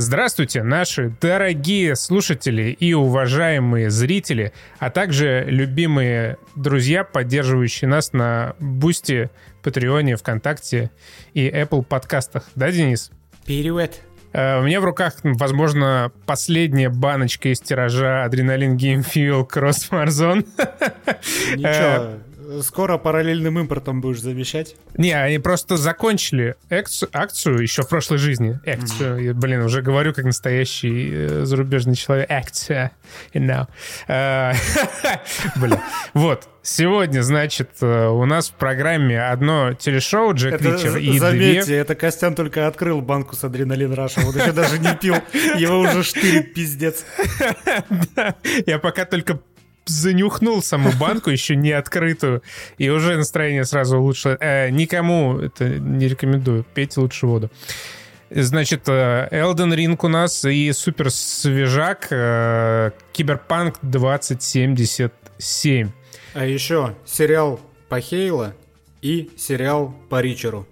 Здравствуйте, наши дорогие слушатели и уважаемые зрители, а также любимые друзья, поддерживающие нас на Boosty, Патреоне, ВКонтакте и Apple подкастах. Да, Денис? Привет. Э, У меня в руках, возможно, последняя баночка из тиража Adrenaline Game Fuel Cross. Ничего, скоро параллельным импортом будешь замещать. Не, они просто закончили акцию, акцию еще в прошлой жизни. Акцию, Я, блин, уже говорю как настоящий э, зарубежный человек. Акция, you know. Э, Бля, вот. Сегодня, значит, э, у нас в программе одно телешоу Джек Это, Ричер и заметьте, две... это Костян только открыл банку с Adrenaline Rush а. Вот еще даже не пил. Его уже штырит, пиздец. Я пока только занюхнул саму банку, еще не открытую, и уже настроение сразу улучшилось. Э, никому это не рекомендую. Пейте лучше воду. Значит, э, Elden Ring у нас и супер свежак э, Киберпанк 2077. А еще сериал по Хейла и сериал по Ричеру.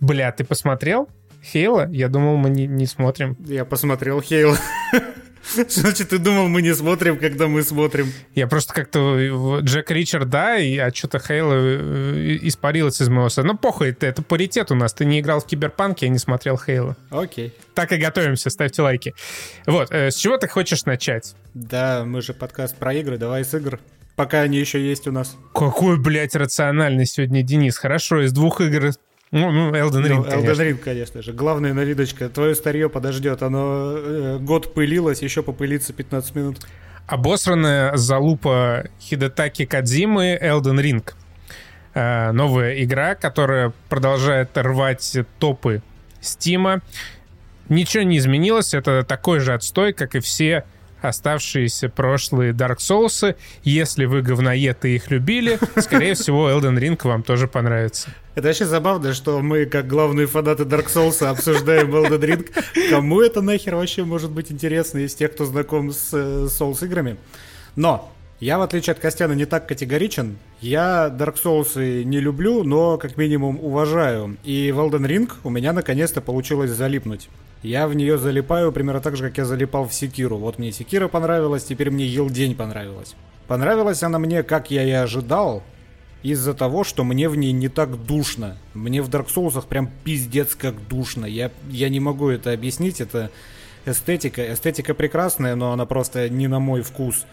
Бля, ты посмотрел? Хейла? Я думал, мы не, не смотрим. Я посмотрел Хейла. Значит, ты думал, мы не смотрим, когда мы смотрим? Я просто как-то э, Джек Ричард, да, и, а что-то Хейла э, испарилась из моего сознания. Ну, похуй, это, это паритет у нас. Ты не играл в Киберпанк, я не смотрел Хейла. Окей. Так и готовимся, ставьте лайки. Вот, э, с чего ты хочешь начать? Да, мы же подкаст про игры, давай с игр. Пока они еще есть у нас. Какой, блядь, рациональный сегодня Денис. Хорошо, из двух игр... Ну, ну, Elden Ring, Ну, конечно. Elden Ring, конечно же. Главная навидочка. Твое старье подождет. Оно э, год пылилось, еще попылится 15 минут. Обосранная залупа Хидетаки Кадзимы Elden Ring. Э, новая игра, которая продолжает рвать топы Стима. Ничего не изменилось, это такой же отстой, как и все оставшиеся прошлые Dark Souls. Если вы говноеды и их любили, скорее всего, Elden Ring вам тоже понравится. Это вообще забавно, что мы, как главные фанаты Dark Souls, обсуждаем Elden Ring. Кому это нахер вообще может быть интересно из тех, кто знаком с э, Souls играми? Но я, в отличие от Костяна, не так категоричен. Я Dark Souls не люблю, но как минимум уважаю. И в Elden Ring у меня наконец-то получилось залипнуть. Я в нее залипаю примерно так же, как я залипал в Секиру. Вот мне Секира понравилась, теперь мне Елдень понравилась. Понравилась она мне, как я и ожидал, из-за того, что мне в ней не так душно. Мне в Dark Souls прям пиздец как душно. Я, я не могу это объяснить, это эстетика. Эстетика прекрасная, но она просто не на мой вкус.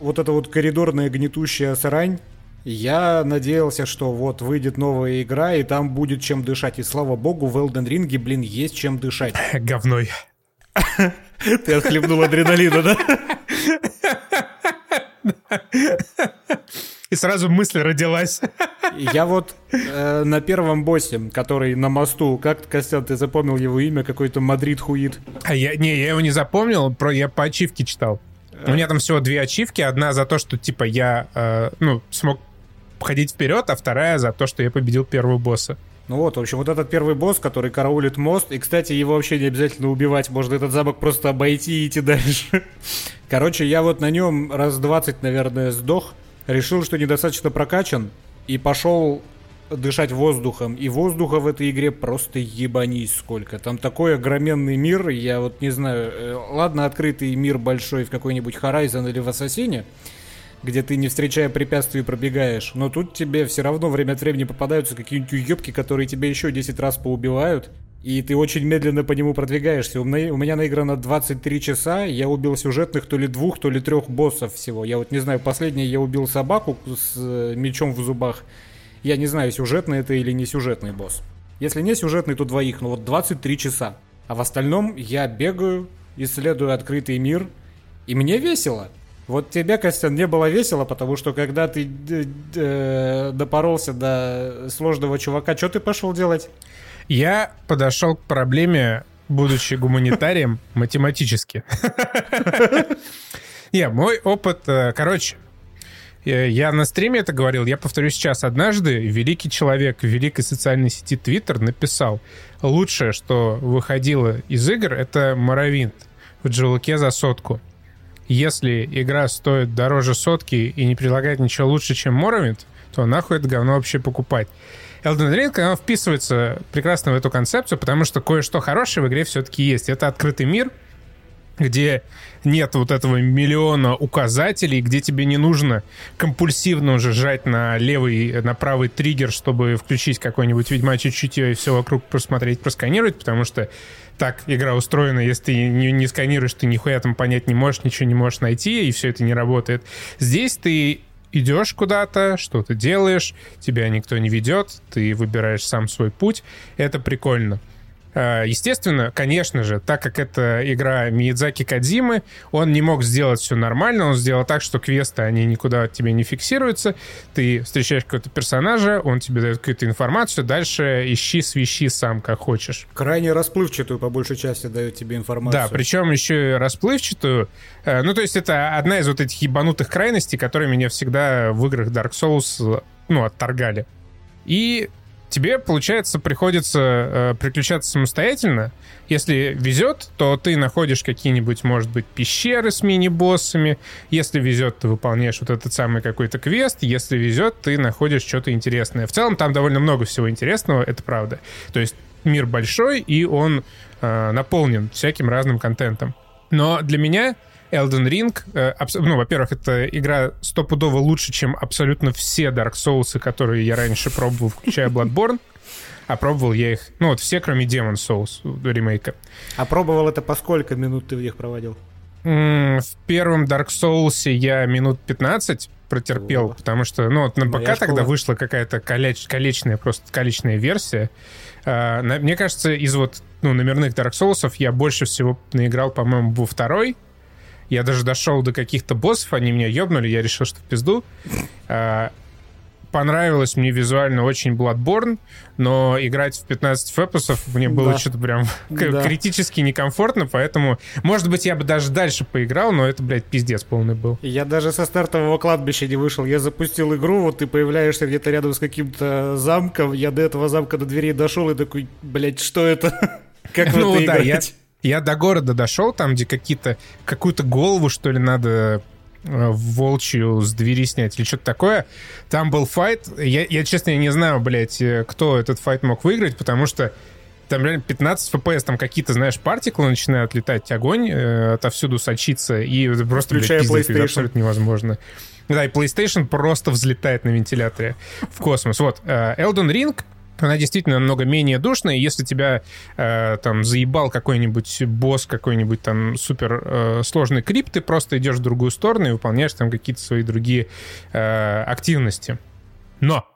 Вот эта вот коридорная гнетущая срань, я надеялся, что вот выйдет новая игра, и там будет чем дышать. И слава богу, в Elden Ring, блин, есть чем дышать. Говной. Ты отхлебнул адреналина, да? И сразу мысль родилась. Я вот э, на первом боссе, который на мосту, как, Костян, ты запомнил его имя, какой-то Мадрид Хуит. А я, не, я его не запомнил, про, я по ачивке читал. У меня там всего две ачивки. Одна за то, что, типа, я, э, ну, смог ходить вперед, а вторая за то, что я победил первого босса. Ну вот, в общем, вот этот первый босс, который караулит мост, и, кстати, его вообще не обязательно убивать, можно этот замок просто обойти и идти дальше. Короче, я вот на нем раз 20, наверное, сдох, решил, что недостаточно прокачан, и пошел дышать воздухом. И воздуха в этой игре просто ебанись сколько. Там такой огроменный мир, я вот не знаю, э, ладно, открытый мир большой в какой-нибудь Horizon или в Ассасине, где ты, не встречая препятствий, пробегаешь. Но тут тебе все равно время от времени попадаются какие-нибудь уебки, которые тебя еще 10 раз поубивают. И ты очень медленно по нему продвигаешься. У меня, у меня наиграно 23 часа, я убил сюжетных то ли двух, то ли трех боссов всего. Я вот не знаю, последний я убил собаку с э, мечом в зубах. Я не знаю, сюжетный это или не сюжетный босс. Если не сюжетный, то двоих, но вот 23 часа. А в остальном я бегаю, исследую открытый мир, и мне весело. Вот тебе, Костян, не было весело, потому что когда ты д- д- допоролся до сложного чувака, что ты пошел делать? Я подошел к проблеме, будучи гуманитарием, математически. Не, мой опыт... э, Короче, э, я на стриме это говорил, я повторю сейчас. Однажды великий человек в великой социальной сети Twitter написал, лучшее, что выходило из игр, это Моровинт в Джелуке за сотку. Если игра стоит дороже сотки и не предлагает ничего лучше, чем Моровинт, то нахуй это говно вообще покупать. Elden Ring, она вписывается прекрасно в эту концепцию, потому что кое-что хорошее в игре все-таки есть. Это открытый мир, где нет вот этого миллиона указателей, где тебе не нужно компульсивно уже жать на левый, на правый триггер, чтобы включить какой-нибудь ведьмачий чутье и все вокруг просмотреть, просканировать, потому что так игра устроена, если ты не, не сканируешь, ты нихуя там понять не можешь, ничего не можешь найти, и все это не работает. Здесь ты идешь куда-то, что-то делаешь, тебя никто не ведет, ты выбираешь сам свой путь. Это прикольно. Э, естественно, конечно же, так как это игра Миядзаки Кадзимы, он не мог сделать все нормально, он сделал так, что квесты, они никуда от тебя не фиксируются, ты встречаешь какого-то персонажа, он тебе дает какую-то информацию, дальше ищи, свищи сам, как хочешь. Крайне расплывчатую, по большей части, дает тебе информацию. Да, причем еще и расплывчатую. Э, ну, то есть это одна из вот этих ебанутых крайностей, которые меня всегда в играх Dark Souls, ну, отторгали. И тебе, получается, приходится э, приключаться самостоятельно. Если везет, то ты находишь какие-нибудь, может быть, пещеры с мини-боссами. Если везет, ты выполняешь вот этот самый какой-то квест. Если везет, ты находишь что-то интересное. В целом там довольно много всего интересного, это правда. То есть мир большой, и он э, наполнен всяким разным контентом. Но для меня Elden Ring, э, ну, во-первых, это игра стопудово лучше, чем абсолютно все Dark Souls, которые я раньше пробовал, включая Bloodborne. А пробовал я их, ну вот все, кроме Demon Souls ремейка. А пробовал это по сколько минут ты в них проводил? В первом Dark Souls я минут 15 протерпел, О. потому что, ну, вот на ПК тогда вышла какая-то колеч, колечная, просто колечная версия. А, на, мне кажется, из вот, ну, номерных Dark Souls я больше всего наиграл, по-моему, во второй, я даже дошел до каких-то боссов, они меня ёбнули, я решил, что в пизду. А, понравилось мне визуально очень Bloodborne, но играть в 15 фэпусов мне было да. что-то прям да. критически некомфортно, поэтому, может быть, я бы даже дальше поиграл, но это, блядь, пиздец полный был. Я даже со стартового кладбища не вышел. Я запустил игру, вот ты появляешься где-то рядом с каким-то замком, я до этого замка до дверей дошел и такой, блядь, что это? Как в ну, это да, играть? Я я до города дошел, там, где какие-то какую-то голову, что ли, надо э, волчью с двери снять или что-то такое. Там был файт. Я, я честно, я не знаю, блядь, э, кто этот файт мог выиграть, потому что там реально 15 FPS, там какие-то, знаешь, партиклы начинают летать, огонь э, отовсюду сочится, и просто, Включая блядь, пиздец, абсолютно невозможно. Да, и PlayStation просто взлетает на вентиляторе в космос. Вот, э, Elden Ring — она действительно намного менее душная. Если тебя э, там заебал какой-нибудь босс, какой-нибудь там супер э, сложный крип, ты просто идешь в другую сторону и выполняешь там какие-то свои другие э, активности. Но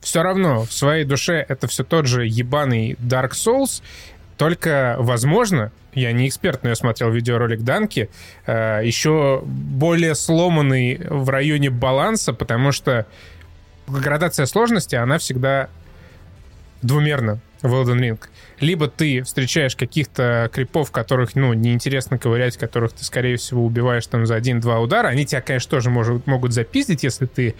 все равно в своей душе это все тот же ебаный Dark Souls, только, возможно, я не эксперт, но я смотрел видеоролик Данки, э, еще более сломанный в районе баланса, потому что градация сложности, она всегда двумерно в Elden Ring. Либо ты встречаешь каких-то крипов, которых, ну, неинтересно ковырять, которых ты, скорее всего, убиваешь там за один-два удара. Они тебя, конечно, тоже может, могут запиздить, если ты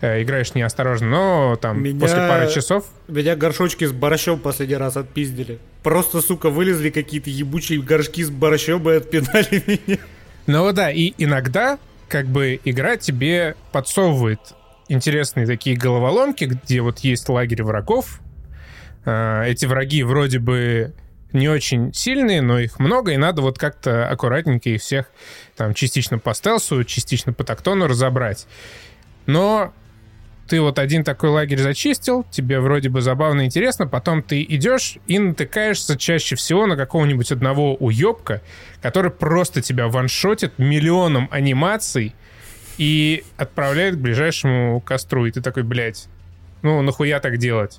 э, играешь неосторожно, но там меня... после пары часов... Меня горшочки с борщом последний раз отпиздили. Просто, сука, вылезли какие-то ебучие горшки с борщом и отпинали меня. Ну да, и иногда как бы игра тебе подсовывает интересные такие головоломки, где вот есть лагерь врагов, эти враги вроде бы не очень сильные, но их много, и надо вот как-то аккуратненько их всех там частично по стелсу, частично по тактону разобрать. Но ты вот один такой лагерь зачистил, тебе вроде бы забавно и интересно, потом ты идешь и натыкаешься чаще всего на какого-нибудь одного уебка, который просто тебя ваншотит миллионом анимаций и отправляет к ближайшему костру. И ты такой, блядь, ну нахуя так делать?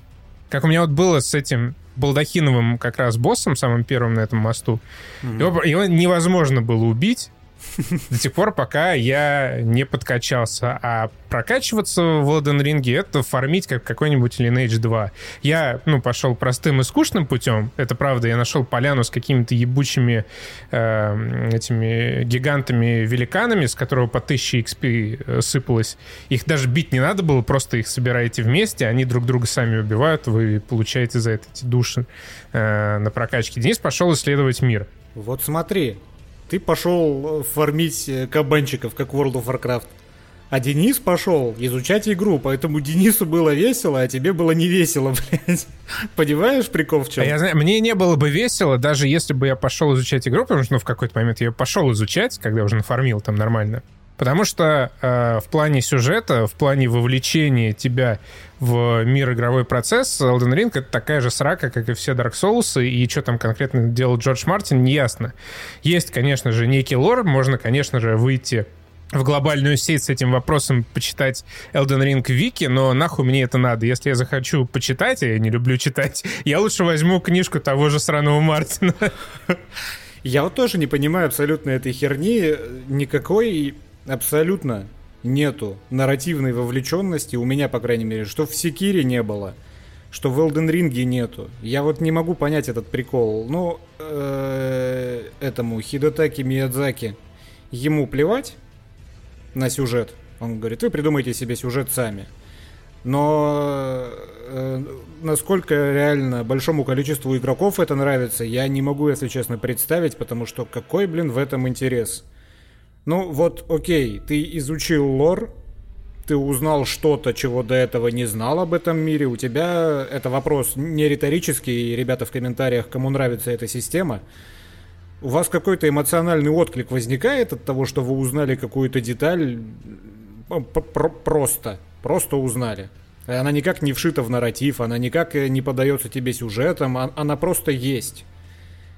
Как у меня вот было с этим Балдахиновым как раз боссом, самым первым на этом мосту. Mm-hmm. Его, его невозможно было убить, до тех пор, пока я не подкачался. А прокачиваться в Elden Ring — это фармить как какой-нибудь Lineage 2. Я, ну, пошел простым и скучным путем, это правда. Я нашел поляну с какими-то ебучими э, этими гигантами-великанами, с которого по 1000 XP э, сыпалось. Их даже бить не надо было, просто их собираете вместе, они друг друга сами убивают, вы получаете за это эти души э, на прокачке. Денис пошел исследовать мир. Вот смотри, ты пошел э, фармить э, кабанчиков, как World of Warcraft. А Денис пошел изучать игру, поэтому Денису было весело, а тебе было не весело, блядь. Понимаешь прикол в чем? А я знаю, мне не было бы весело, даже если бы я пошел изучать игру, потому что ну, в какой-то момент я пошел изучать, когда уже нафармил там нормально. Потому что э, в плане сюжета, в плане вовлечения тебя в мир игровой процесс, Elden Ring это такая же срака, как и все Dark Souls, и что там конкретно делал Джордж Мартин, не ясно. Есть, конечно же, некий лор, можно, конечно же, выйти в глобальную сеть с этим вопросом почитать Elden Ring Вики, но нахуй мне это надо. Если я захочу почитать, а я не люблю читать, я лучше возьму книжку того же сраного Мартина. Я вот тоже не понимаю абсолютно этой херни. Никакой абсолютно нету нарративной вовлеченности, у меня, по крайней мере, что в Секире не было, что в Elden Ring нету. Я вот не могу понять этот прикол. Ну, э, этому Хидотаки Миядзаки ему плевать, на сюжет. Он говорит, вы придумайте себе сюжет сами. Но э, насколько реально большому количеству игроков это нравится, я не могу, если честно, представить, потому что какой, блин, в этом интерес? Ну вот, окей, ты изучил лор, ты узнал что-то, чего до этого не знал об этом мире, у тебя это вопрос не риторический, ребята в комментариях, кому нравится эта система, у вас какой-то эмоциональный отклик возникает от того, что вы узнали какую-то деталь просто, просто узнали. Она никак не вшита в нарратив, она никак э, не подается тебе сюжетом, а, она просто есть.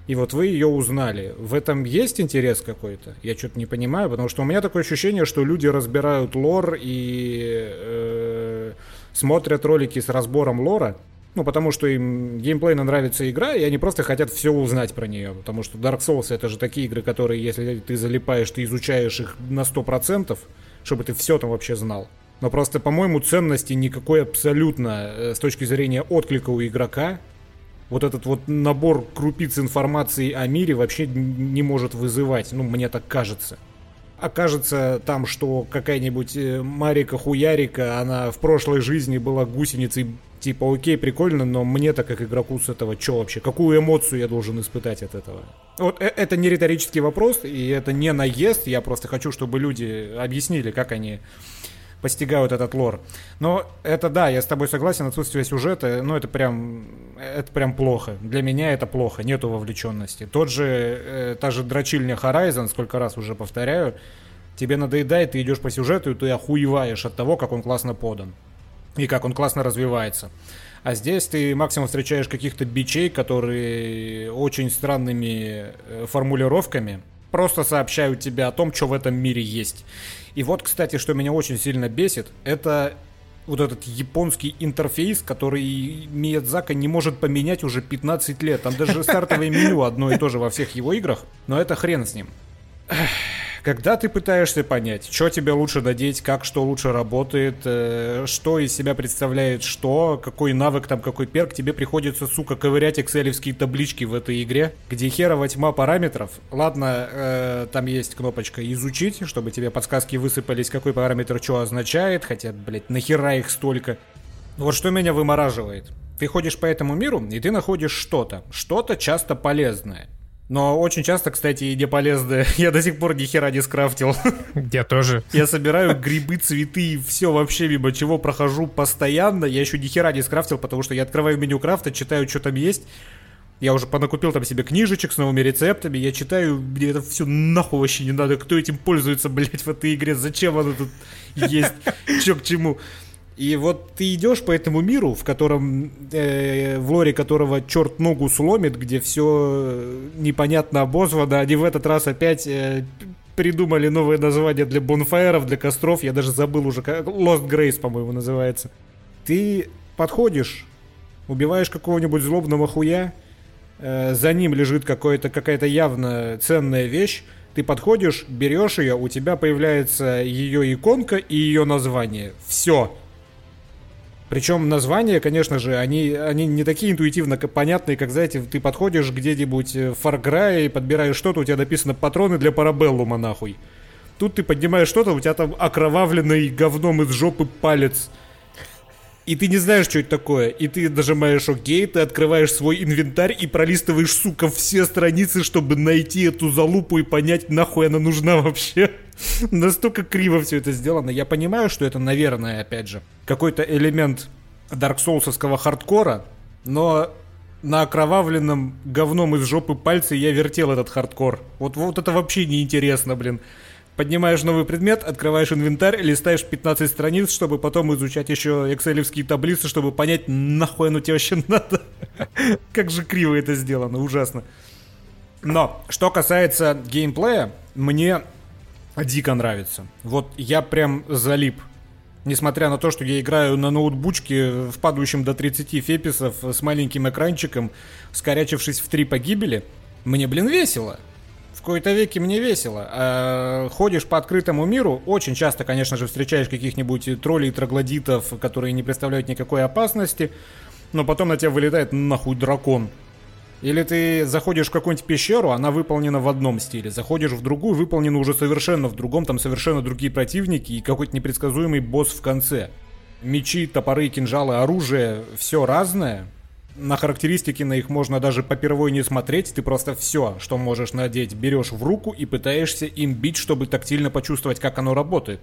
И вот вы ее узнали. В этом есть интерес какой-то? Я что-то не понимаю, потому что у меня такое ощущение, что люди разбирают лор и э, смотрят ролики с разбором лора, ну, потому что им геймплейно нравится игра, и они просто хотят все узнать про нее. Потому что Dark Souls это же такие игры, которые, если ты залипаешь, ты изучаешь их на 100%, чтобы ты все там вообще знал. Но просто, по-моему, ценности никакой абсолютно э, с точки зрения отклика у игрока вот этот вот набор крупиц информации о мире вообще не может вызывать. Ну, мне так кажется окажется там, что какая-нибудь э, Марика Хуярика, она в прошлой жизни была гусеницей, типа, окей, прикольно, но мне-то как игроку с этого что вообще? Какую эмоцию я должен испытать от этого? Вот э, это не риторический вопрос, и это не наезд, я просто хочу, чтобы люди объяснили, как они постигают этот лор. Но это да, я с тобой согласен, отсутствие сюжета, ну это прям, это прям плохо. Для меня это плохо, нету вовлеченности. Тот же, э, та же дрочильня Horizon, сколько раз уже повторяю, тебе надоедает, ты идешь по сюжету, и ты охуеваешь от того, как он классно подан. И как он классно развивается. А здесь ты максимум встречаешь каких-то бичей, которые очень странными э, формулировками просто сообщают тебе о том, что в этом мире есть. И вот, кстати, что меня очень сильно бесит, это вот этот японский интерфейс, который Миядзака не может поменять уже 15 лет. Там даже стартовое меню одно и то же во всех его играх, но это хрен с ним. Когда ты пытаешься понять, что тебе лучше надеть, как что лучше работает, э, что из себя представляет что, какой навык там, какой перк, тебе приходится, сука, ковырять экселевские таблички в этой игре, где херова тьма параметров. Ладно, э, там есть кнопочка «Изучить», чтобы тебе подсказки высыпались, какой параметр что означает, хотя, блядь, нахера их столько. Вот что меня вымораживает. Ты ходишь по этому миру, и ты находишь что-то. Что-то часто полезное. Но очень часто, кстати, и не. Я до сих пор ни хера не скрафтил. Я тоже. Я собираю грибы, цветы, все вообще мимо чего прохожу постоянно. Я еще ни хера не скрафтил, потому что я открываю меню крафта, читаю, что там есть. Я уже понакупил там себе книжечек с новыми рецептами. Я читаю, мне это все нахуй вообще не надо. Кто этим пользуется, блядь, в этой игре? Зачем оно тут есть? Че к чему? И вот ты идешь по этому миру, в котором, э, в лоре которого черт ногу сломит, где все непонятно обозвано, они в этот раз опять э, придумали новое название для бонфайров, для костров, я даже забыл уже, как Lost Grace, по-моему, называется. Ты подходишь, убиваешь какого-нибудь злобного хуя, э, за ним лежит какая-то явно ценная вещь, ты подходишь, берешь ее, у тебя появляется ее иконка и ее название. Все. Причем названия, конечно же, они, они не такие интуитивно понятные, как, знаете, ты подходишь где-нибудь в Far Cry подбираешь что-то, у тебя написано патроны для парабеллума, нахуй. Тут ты поднимаешь что-то, у тебя там окровавленный говном из жопы палец. И ты не знаешь, что это такое. И ты нажимаешь ОК, ты открываешь свой инвентарь и пролистываешь, сука, все страницы, чтобы найти эту залупу и понять, нахуй она нужна вообще. Настолько криво все это сделано. Я понимаю, что это, наверное, опять же, какой-то элемент Dark Souls овского хардкора, но на окровавленном говном из жопы пальцы я вертел этот хардкор. Вот, вот это вообще неинтересно, блин. Поднимаешь новый предмет, открываешь инвентарь, листаешь 15 страниц, чтобы потом изучать еще экселевские таблицы, чтобы понять, нахуй оно тебе вообще надо. Как же криво это сделано, ужасно. Но, что касается геймплея, мне дико нравится. Вот я прям залип. Несмотря на то, что я играю на ноутбучке в падающем до 30 феписов с маленьким экранчиком, скорячившись в три погибели, мне, блин, весело кои-то веки мне весело. А, ходишь по открытому миру, очень часто, конечно же, встречаешь каких-нибудь троллей, троглодитов, которые не представляют никакой опасности, но потом на тебя вылетает нахуй дракон. Или ты заходишь в какую-нибудь пещеру, она выполнена в одном стиле, заходишь в другую, выполнена уже совершенно в другом, там совершенно другие противники и какой-то непредсказуемый босс в конце. Мечи, топоры, кинжалы, оружие, все разное, на характеристики на их можно даже попервой не смотреть, ты просто все, что можешь надеть, берешь в руку и пытаешься им бить, чтобы тактильно почувствовать, как оно работает.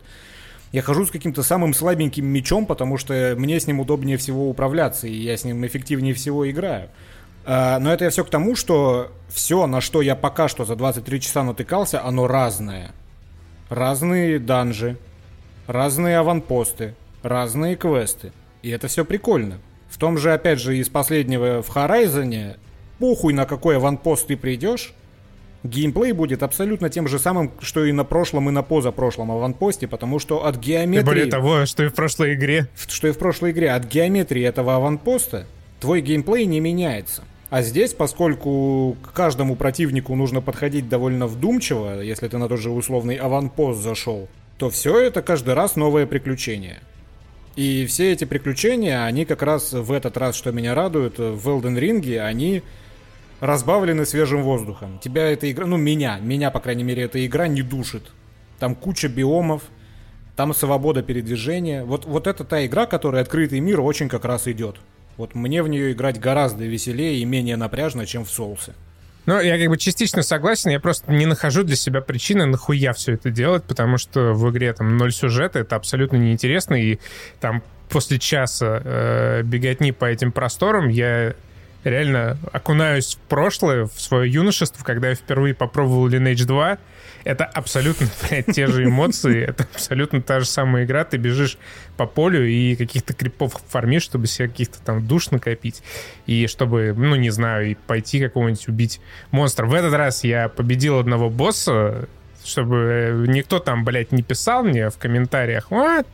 Я хожу с каким-то самым слабеньким мечом, потому что мне с ним удобнее всего управляться, и я с ним эффективнее всего играю. А, но это я все к тому, что все, на что я пока что за 23 часа натыкался, оно разное. Разные данжи, разные аванпосты, разные квесты. И это все прикольно. Том же, опять же, из последнего в Horizon, похуй на какой аванпост ты придешь, геймплей будет абсолютно тем же самым, что и на прошлом, и на позапрошлом аванпосте, потому что от геометрии... И более того, что и в прошлой игре. Что и в прошлой игре. От геометрии этого аванпоста твой геймплей не меняется. А здесь, поскольку к каждому противнику нужно подходить довольно вдумчиво, если ты на тот же условный аванпост зашел, то все это каждый раз новое приключение. И все эти приключения, они как раз в этот раз, что меня радует, в Elden Ring, они разбавлены свежим воздухом. Тебя эта игра, ну меня, меня, по крайней мере, эта игра не душит. Там куча биомов, там свобода передвижения. Вот, вот это та игра, которая открытый мир очень как раз идет. Вот мне в нее играть гораздо веселее и менее напряжно, чем в соусе. Ну, я как бы частично согласен, я просто не нахожу для себя причины, нахуя все это делать, потому что в игре там ноль сюжета, это абсолютно неинтересно, и там после часа э, беготни по этим просторам я реально окунаюсь в прошлое, в свое юношество, когда я впервые попробовал Lineage 2, это абсолютно, блядь, те же эмоции, это абсолютно та же самая игра, ты бежишь по полю и каких-то крипов фармишь, чтобы себе каких-то там душ накопить, и чтобы, ну, не знаю, и пойти какого-нибудь убить монстра. В этот раз я победил одного босса, чтобы никто там, блядь, не писал мне в комментариях, вот,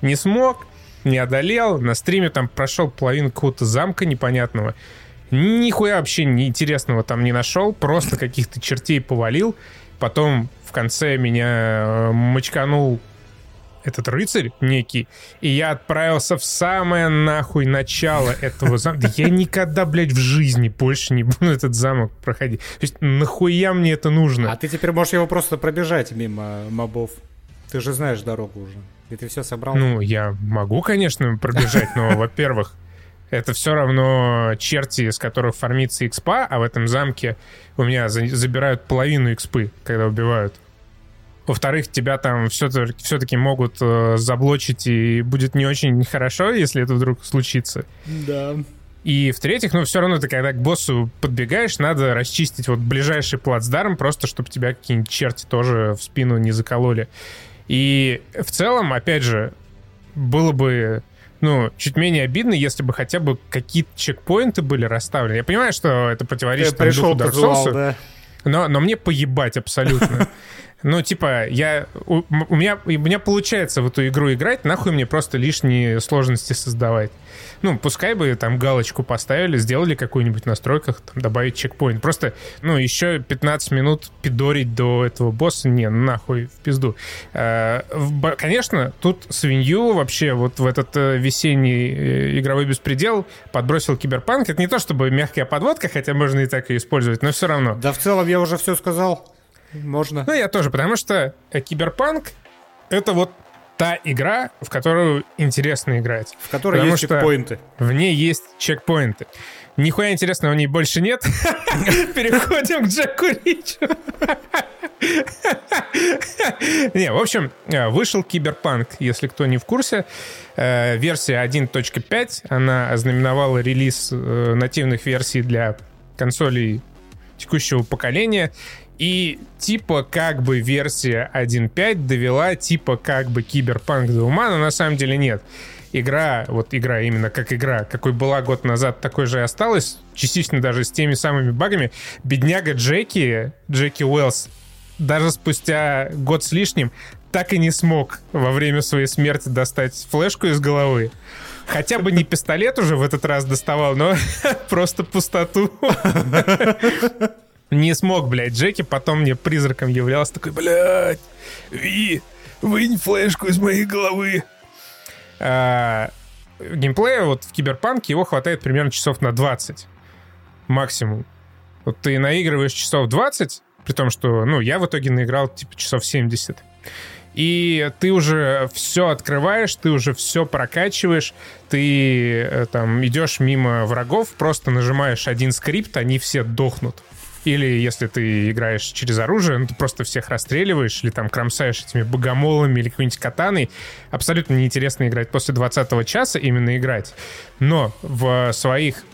не смог, не одолел, на стриме там прошел половину какого-то замка непонятного, Нихуя вообще неинтересного там не нашел, просто каких-то чертей повалил. Потом в конце меня э, мочканул этот рыцарь некий, и я отправился в самое нахуй начало этого замка. Я никогда, блядь, в жизни больше не буду этот замок проходить. То есть нахуя мне это нужно? А ты теперь можешь его просто пробежать мимо мобов. Ты же знаешь дорогу уже. И ты все собрал. Ну, я могу, конечно, пробежать, но, во-первых, это все равно черти, с которых фармится экспа, а в этом замке у меня забирают половину экспы, когда убивают. Во-вторых, тебя там все-таки, все-таки могут э, заблочить, и будет не очень хорошо, если это вдруг случится. Да. И в-третьих, ну, все равно ты, когда к боссу подбегаешь, надо расчистить вот ближайший плацдарм, просто чтобы тебя какие-нибудь черти тоже в спину не закололи. И в целом, опять же, было бы ну, чуть менее обидно, если бы хотя бы какие-то чекпоинты были расставлены. Я понимаю, что это противоречит там, духу Dark Souls, да. но, но мне поебать абсолютно. Ну, типа, я, у, у, меня, у меня получается в эту игру играть, нахуй мне просто лишние сложности создавать. Ну, пускай бы там галочку поставили, сделали какую-нибудь в настройках, там, добавить чекпоинт. Просто, ну, еще 15 минут пидорить до этого босса, не, нахуй, в пизду. А, конечно, тут свинью вообще вот в этот э, весенний э, игровой беспредел подбросил Киберпанк. Это не то чтобы мягкая подводка, хотя можно и так и использовать, но все равно. Да в целом я уже все сказал. Можно. Ну, я тоже, потому что э, Киберпанк — это вот та игра, в которую интересно играть. В которой есть чекпоинты. В ней есть чекпоинты. Нихуя интересного в ней больше нет. Переходим к Джеку Ричеру. Не, в общем, вышел Киберпанк, если кто не в курсе. Э, версия 1.5, она ознаменовала релиз э, нативных версий для консолей текущего поколения. И типа как бы версия 1.5 довела типа как бы Киберпанк до ума, но на самом деле нет игра, вот игра именно как игра, какой была год назад, такой же и осталась, частично даже с теми самыми багами. Бедняга Джеки, Джеки Уэллс, даже спустя год с лишним так и не смог во время своей смерти достать флешку из головы. Хотя бы не пистолет уже в этот раз доставал, но просто пустоту. Не смог, блядь, Джеки. Потом мне призраком являлся такой, блядь, Ви, вынь флешку из моей головы. А, геймплея вот в Киберпанке его хватает примерно часов на 20 максимум. Вот ты наигрываешь часов 20, при том, что, ну, я в итоге наиграл типа часов 70. И ты уже все открываешь, ты уже все прокачиваешь, ты э, там идешь мимо врагов, просто нажимаешь один скрипт, они все дохнут. Или если ты играешь через оружие, ну, ты просто всех расстреливаешь или там кромсаешь этими богомолами или какой-нибудь катаной. Абсолютно неинтересно играть после 20 часа, именно играть. Но в своих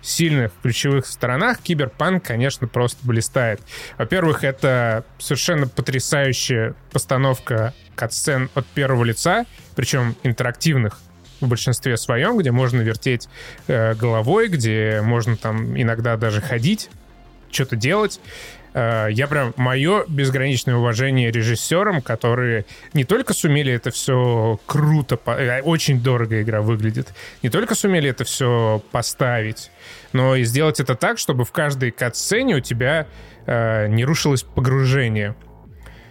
сильных ключевых сторонах Киберпанк, конечно, просто блистает. Во-первых, это совершенно потрясающая постановка катсцен от первого лица, причем интерактивных в большинстве своем, где можно вертеть э, головой, где можно там иногда даже ходить что-то делать. Э, я прям мое безграничное уважение режиссерам, которые не только сумели это все круто, э, очень дорого игра выглядит, не только сумели это все поставить, но и сделать это так, чтобы в каждой кат-сцене у тебя э, не рушилось погружение.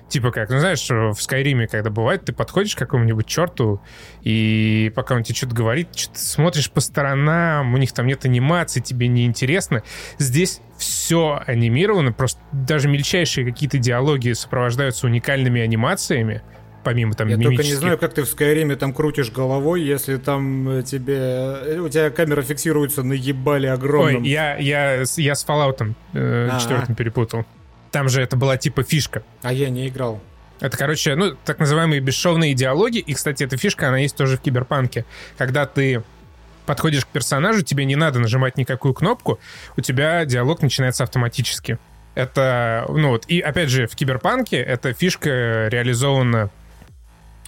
Типа как, ну знаешь, в Скайриме, когда бывает, ты подходишь к какому-нибудь черту, и пока он тебе что-то говорит, что-то смотришь по сторонам, у них там нет анимации, тебе не интересно. Здесь все анимировано, просто даже мельчайшие какие-то диалоги сопровождаются уникальными анимациями, помимо там Я только не знаю, как ты в Скайриме там крутишь головой, если там э, тебе... Э, у тебя камера фиксируется на ебале огромном. Ой, я, я, я с Fallout э, четвертым перепутал. Там же это была типа фишка. А я не играл. Это, короче, ну, так называемые бесшовные диалоги. И, кстати, эта фишка, она есть тоже в Киберпанке. Когда ты подходишь к персонажу, тебе не надо нажимать никакую кнопку, у тебя диалог начинается автоматически. Это, ну вот, и опять же, в Киберпанке эта фишка реализована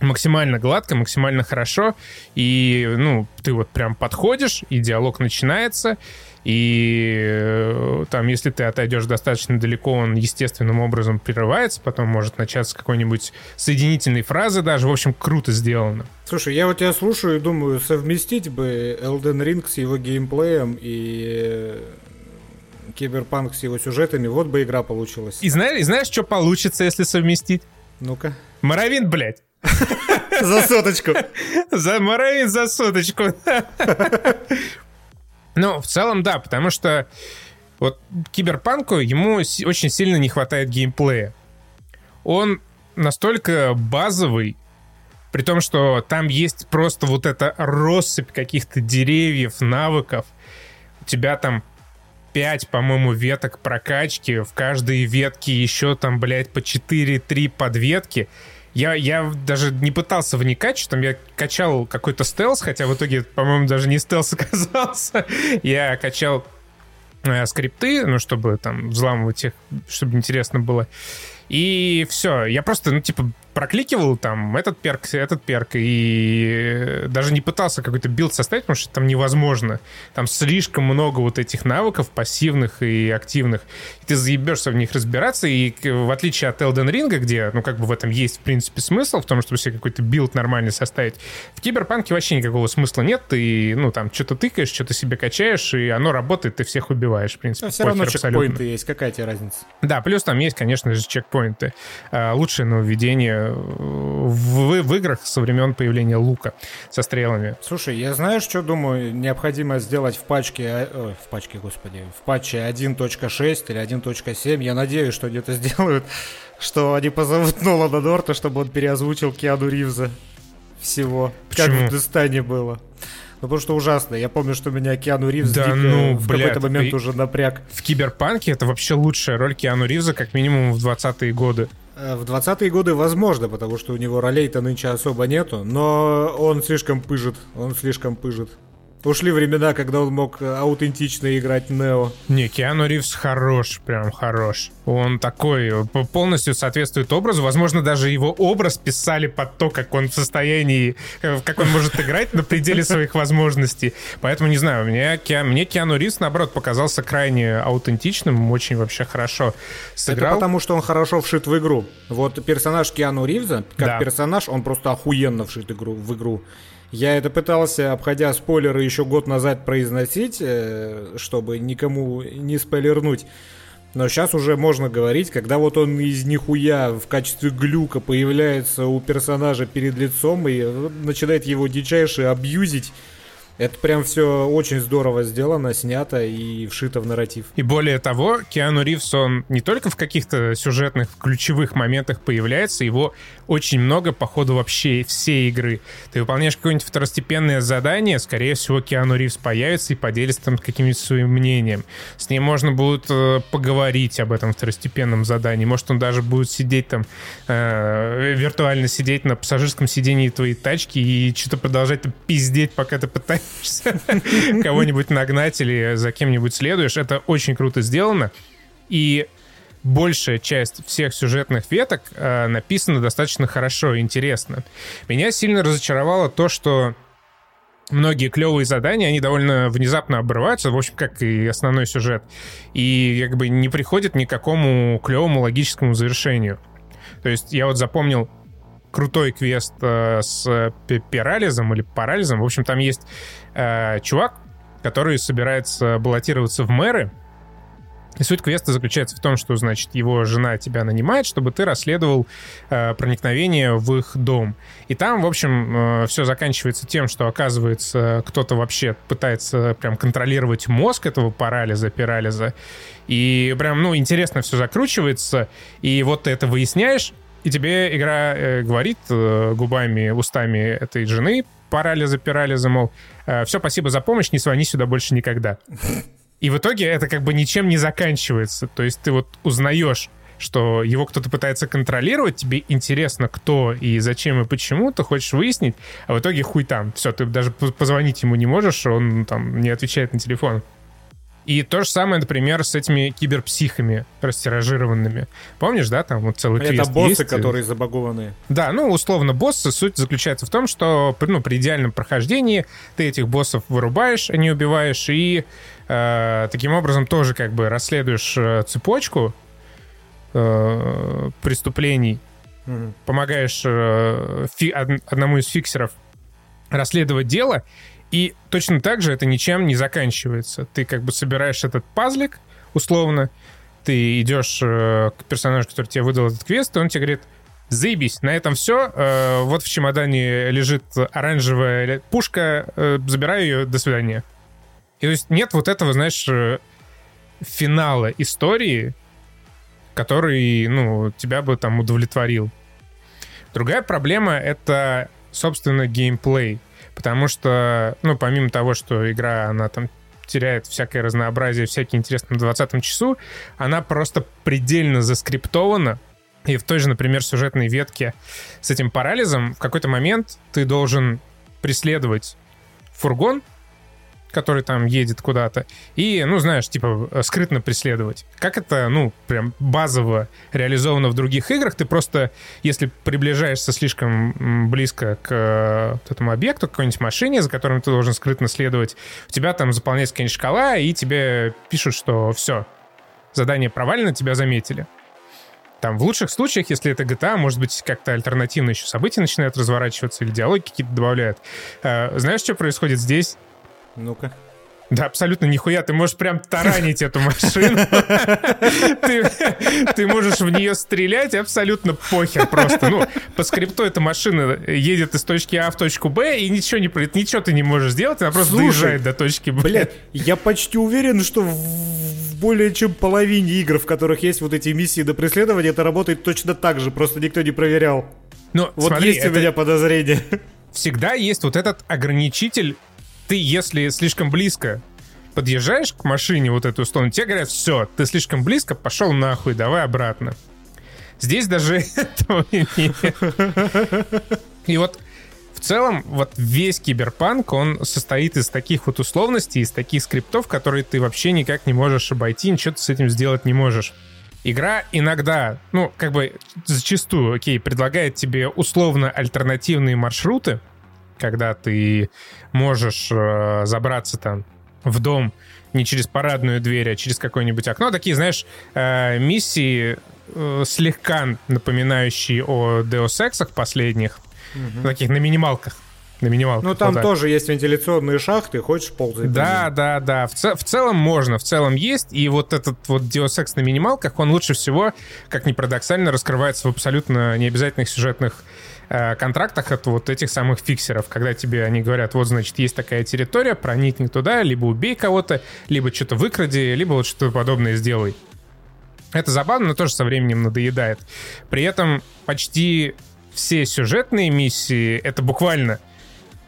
максимально гладко, максимально хорошо, и, ну, ты вот прям подходишь, и диалог начинается, и э, там, если ты отойдешь достаточно далеко, он естественным образом прерывается, потом может начаться какой-нибудь соединительной фразы даже. В общем, круто сделано. Слушай, я вот тебя слушаю и думаю, совместить бы Elden Ring с его геймплеем и э, Киберпанк с его сюжетами, вот бы игра получилась. И знаешь, знаешь, что получится, если совместить? Ну-ка. Моровин, блядь. За соточку. За Моровин за соточку. Ну, в целом, да, потому что вот Киберпанку ему очень сильно не хватает геймплея. Он настолько базовый, при том, что там есть просто вот эта россыпь каких-то деревьев, навыков. У тебя там 5, по-моему, веток прокачки. В каждой ветке еще там, блядь, по 4-3 подветки. Я, я даже не пытался вникать, что там я качал какой-то стелс, хотя в итоге, по-моему, даже не стелс оказался. Я качал э, скрипты, ну, чтобы там взламывать их, чтобы интересно было. И все, я просто, ну, типа, прокликивал там этот перк, этот перк, и даже не пытался какой-то билд составить, потому что там невозможно. Там слишком много вот этих навыков, пассивных и активных. И ты заебешься в них разбираться, и в отличие от Elden Ring, где, ну, как бы в этом есть, в принципе, смысл, в том, чтобы себе какой-то билд нормальный составить, в Киберпанке вообще никакого смысла нет. Ты, ну, там, что-то тыкаешь, что-то себе качаешь, и оно работает, ты всех убиваешь, в принципе. Но все равно чекпоинты есть, какая тебе разница? Да, плюс там есть, конечно же, чекпоинты. А, лучшее нововведение в, в играх со времен появления лука со стрелами. Слушай, я знаешь, что думаю, необходимо сделать в пачке, э, в пачке, господи, в патче 1.6 или 1.7. Я надеюсь, что где-то сделают, что они позовут Нолана Норта, чтобы он переозвучил Киану Ривза. всего. Почему? Как в Дестане было. Ну, потому что ужасно. Я помню, что меня Киану Ривз Да дико ну, в блядь, какой-то момент ты- уже напряг. В Киберпанке это вообще лучшая роль Киану Ривза, как минимум в 20-е годы. Э, В 20-е годы возможно, потому что у него ролей-то нынче особо нету, но он слишком пыжит, он слишком пыжит. Ушли времена, когда он мог э, аутентично играть Нео. Не, Киану Ривз хорош, прям хорош. Он такой, э, полностью соответствует образу. Возможно, даже его образ писали под то, как он в состоянии, э, как он может играть на пределе своих возможностей. Поэтому, не знаю, мне, Киа- мне Киану Ривз, наоборот, показался крайне аутентичным, очень вообще хорошо сыграл. Это потому, что он хорошо вшит в игру. Вот персонаж Киану Ривза, как Да. персонаж, он просто охуенно вшит игру, в игру. Я это пытался, обходя спойлеры, еще год назад произносить, э, чтобы никому не спойлернуть. Но сейчас уже можно говорить, когда вот он из нихуя в качестве глюка появляется у персонажа перед лицом и э, начинает его дичайше абьюзить. Это прям все очень здорово сделано, снято и вшито в нарратив. И более того, Киану Ривз, он не только в каких-то сюжетных ключевых моментах появляется, его очень много по ходу вообще всей игры. Ты выполняешь какое-нибудь второстепенное задание, скорее всего, Киану Ривз появится и поделится там каким-нибудь своим мнением. С ним можно будет э, поговорить об этом второстепенном задании. Может, он даже будет сидеть там, э, виртуально сидеть на пассажирском сидении твоей тачки и что-то продолжать там пиздеть, пока ты пытаешься кого-нибудь нагнать или за кем-нибудь следуешь. Это очень круто сделано. И большая часть всех сюжетных веток э, написана достаточно хорошо и интересно. Меня сильно разочаровало то, что многие клевые задания, они довольно внезапно обрываются, в общем, как и основной сюжет, и как бы не приходят ни к какому клевому логическому завершению. То есть я вот запомнил крутой квест э, с пи- пирализом или парализом. В общем, там есть э, чувак, который собирается баллотироваться в мэры, и суть квеста заключается в том, что, значит, его жена тебя нанимает, чтобы ты расследовал э, проникновение в их дом. И там, в общем, все заканчивается тем, что, оказывается, кто-то вообще пытается прям контролировать мозг этого парализа, пирализа. И прям, ну, интересно все закручивается. И вот ты это выясняешь, и тебе игра э, говорит э, губами, устами этой жены, парализа, пирализа, мол, все, спасибо за помощь, не звони сюда больше никогда. И в итоге это как бы ничем не заканчивается. То есть ты вот узнаешь, что его кто-то пытается контролировать, тебе интересно, кто и зачем и почему, ты хочешь выяснить, а в итоге хуй там. Все, ты даже позвонить ему не можешь, он там не отвечает на телефон. И то же самое, например, с этими киберпсихами растиражированными. Помнишь, да, там вот целый Это квест боссы, есть? которые забагованные. Да, ну, условно, боссы. Суть заключается в том, что ну, при идеальном прохождении ты этих боссов вырубаешь, а не убиваешь, и э, таким образом тоже как бы расследуешь э, цепочку э, преступлений, Мгм. помогаешь э, фи- од- одному из фиксеров расследовать дело, и точно так же это ничем не заканчивается. Ты как бы собираешь этот пазлик, условно, ты идешь э, к персонажу, который тебе выдал этот квест, и он тебе говорит, заебись, на этом все, вот в чемодане лежит оранжевая пушка, э, забираю ее, до свидания. И то есть нет вот этого, знаешь, э, финала истории, который, ну, тебя бы там удовлетворил. Другая проблема — это, собственно, геймплей. Потому что, ну, помимо того, что игра, она там теряет всякое разнообразие, всякие интересные на 20 часу, она просто предельно заскриптована. И в той же, например, сюжетной ветке с этим парализом в какой-то момент ты должен преследовать фургон, который там едет куда-то, и, ну, знаешь, типа, э, скрытно преследовать. Как это, ну, прям базово реализовано в других играх, ты просто, если приближаешься слишком близко к э, этому объекту, к какой-нибудь машине, за которым ты должен скрытно следовать, у тебя там заполняется какая-нибудь шкала, и тебе пишут, что все, задание провалено, тебя заметили. Там в лучших случаях, если это GTA, может быть, как-то альтернативно еще события начинают разворачиваться или диалоги какие-то добавляют. Э, знаешь, что происходит здесь? Ну-ка. Да, абсолютно нихуя. Ты можешь прям таранить эту машину. Ты, можешь в нее стрелять, абсолютно похер просто. Ну, по скрипту эта машина едет из точки А в точку Б, и ничего не ничего ты не можешь сделать, она просто доезжает до точки Б. Блядь, я почти уверен, что в более чем половине игр, в которых есть вот эти миссии до преследования, это работает точно так же, просто никто не проверял. Ну, Вот смотри, есть у меня подозрение. всегда есть вот этот ограничитель. Ты, если слишком близко подъезжаешь к машине вот эту сторону, тебе говорят, все, ты слишком близко, пошел нахуй, давай обратно. Здесь даже этого нет. И вот в целом, вот весь киберпанк, он состоит из таких вот условностей, из таких скриптов, которые ты вообще никак не можешь обойти, ничего ты с этим сделать не можешь. Игра иногда, ну, как бы зачастую, окей, предлагает тебе условно альтернативные маршруты, когда ты можешь э, забраться там в дом не через парадную дверь, а через какое-нибудь окно. Такие, знаешь, э, миссии э, слегка напоминающие о Deus Ex последних, угу. таких на минималках. На минималках. Ну, там вот тоже есть вентиляционные шахты, хочешь ползать. Да, да, да. В, ц- в целом можно, в целом есть. И вот этот вот Deus Ex на минималках, он лучше всего, как ни парадоксально, раскрывается в абсолютно необязательных сюжетных э, контрактах от вот этих самых фиксеров, когда тебе они говорят, вот, значит, есть такая территория, проникни туда, либо убей кого-то, либо что-то выкради, либо вот что-то подобное сделай. Это забавно, но тоже со временем надоедает. При этом почти все сюжетные миссии — это буквально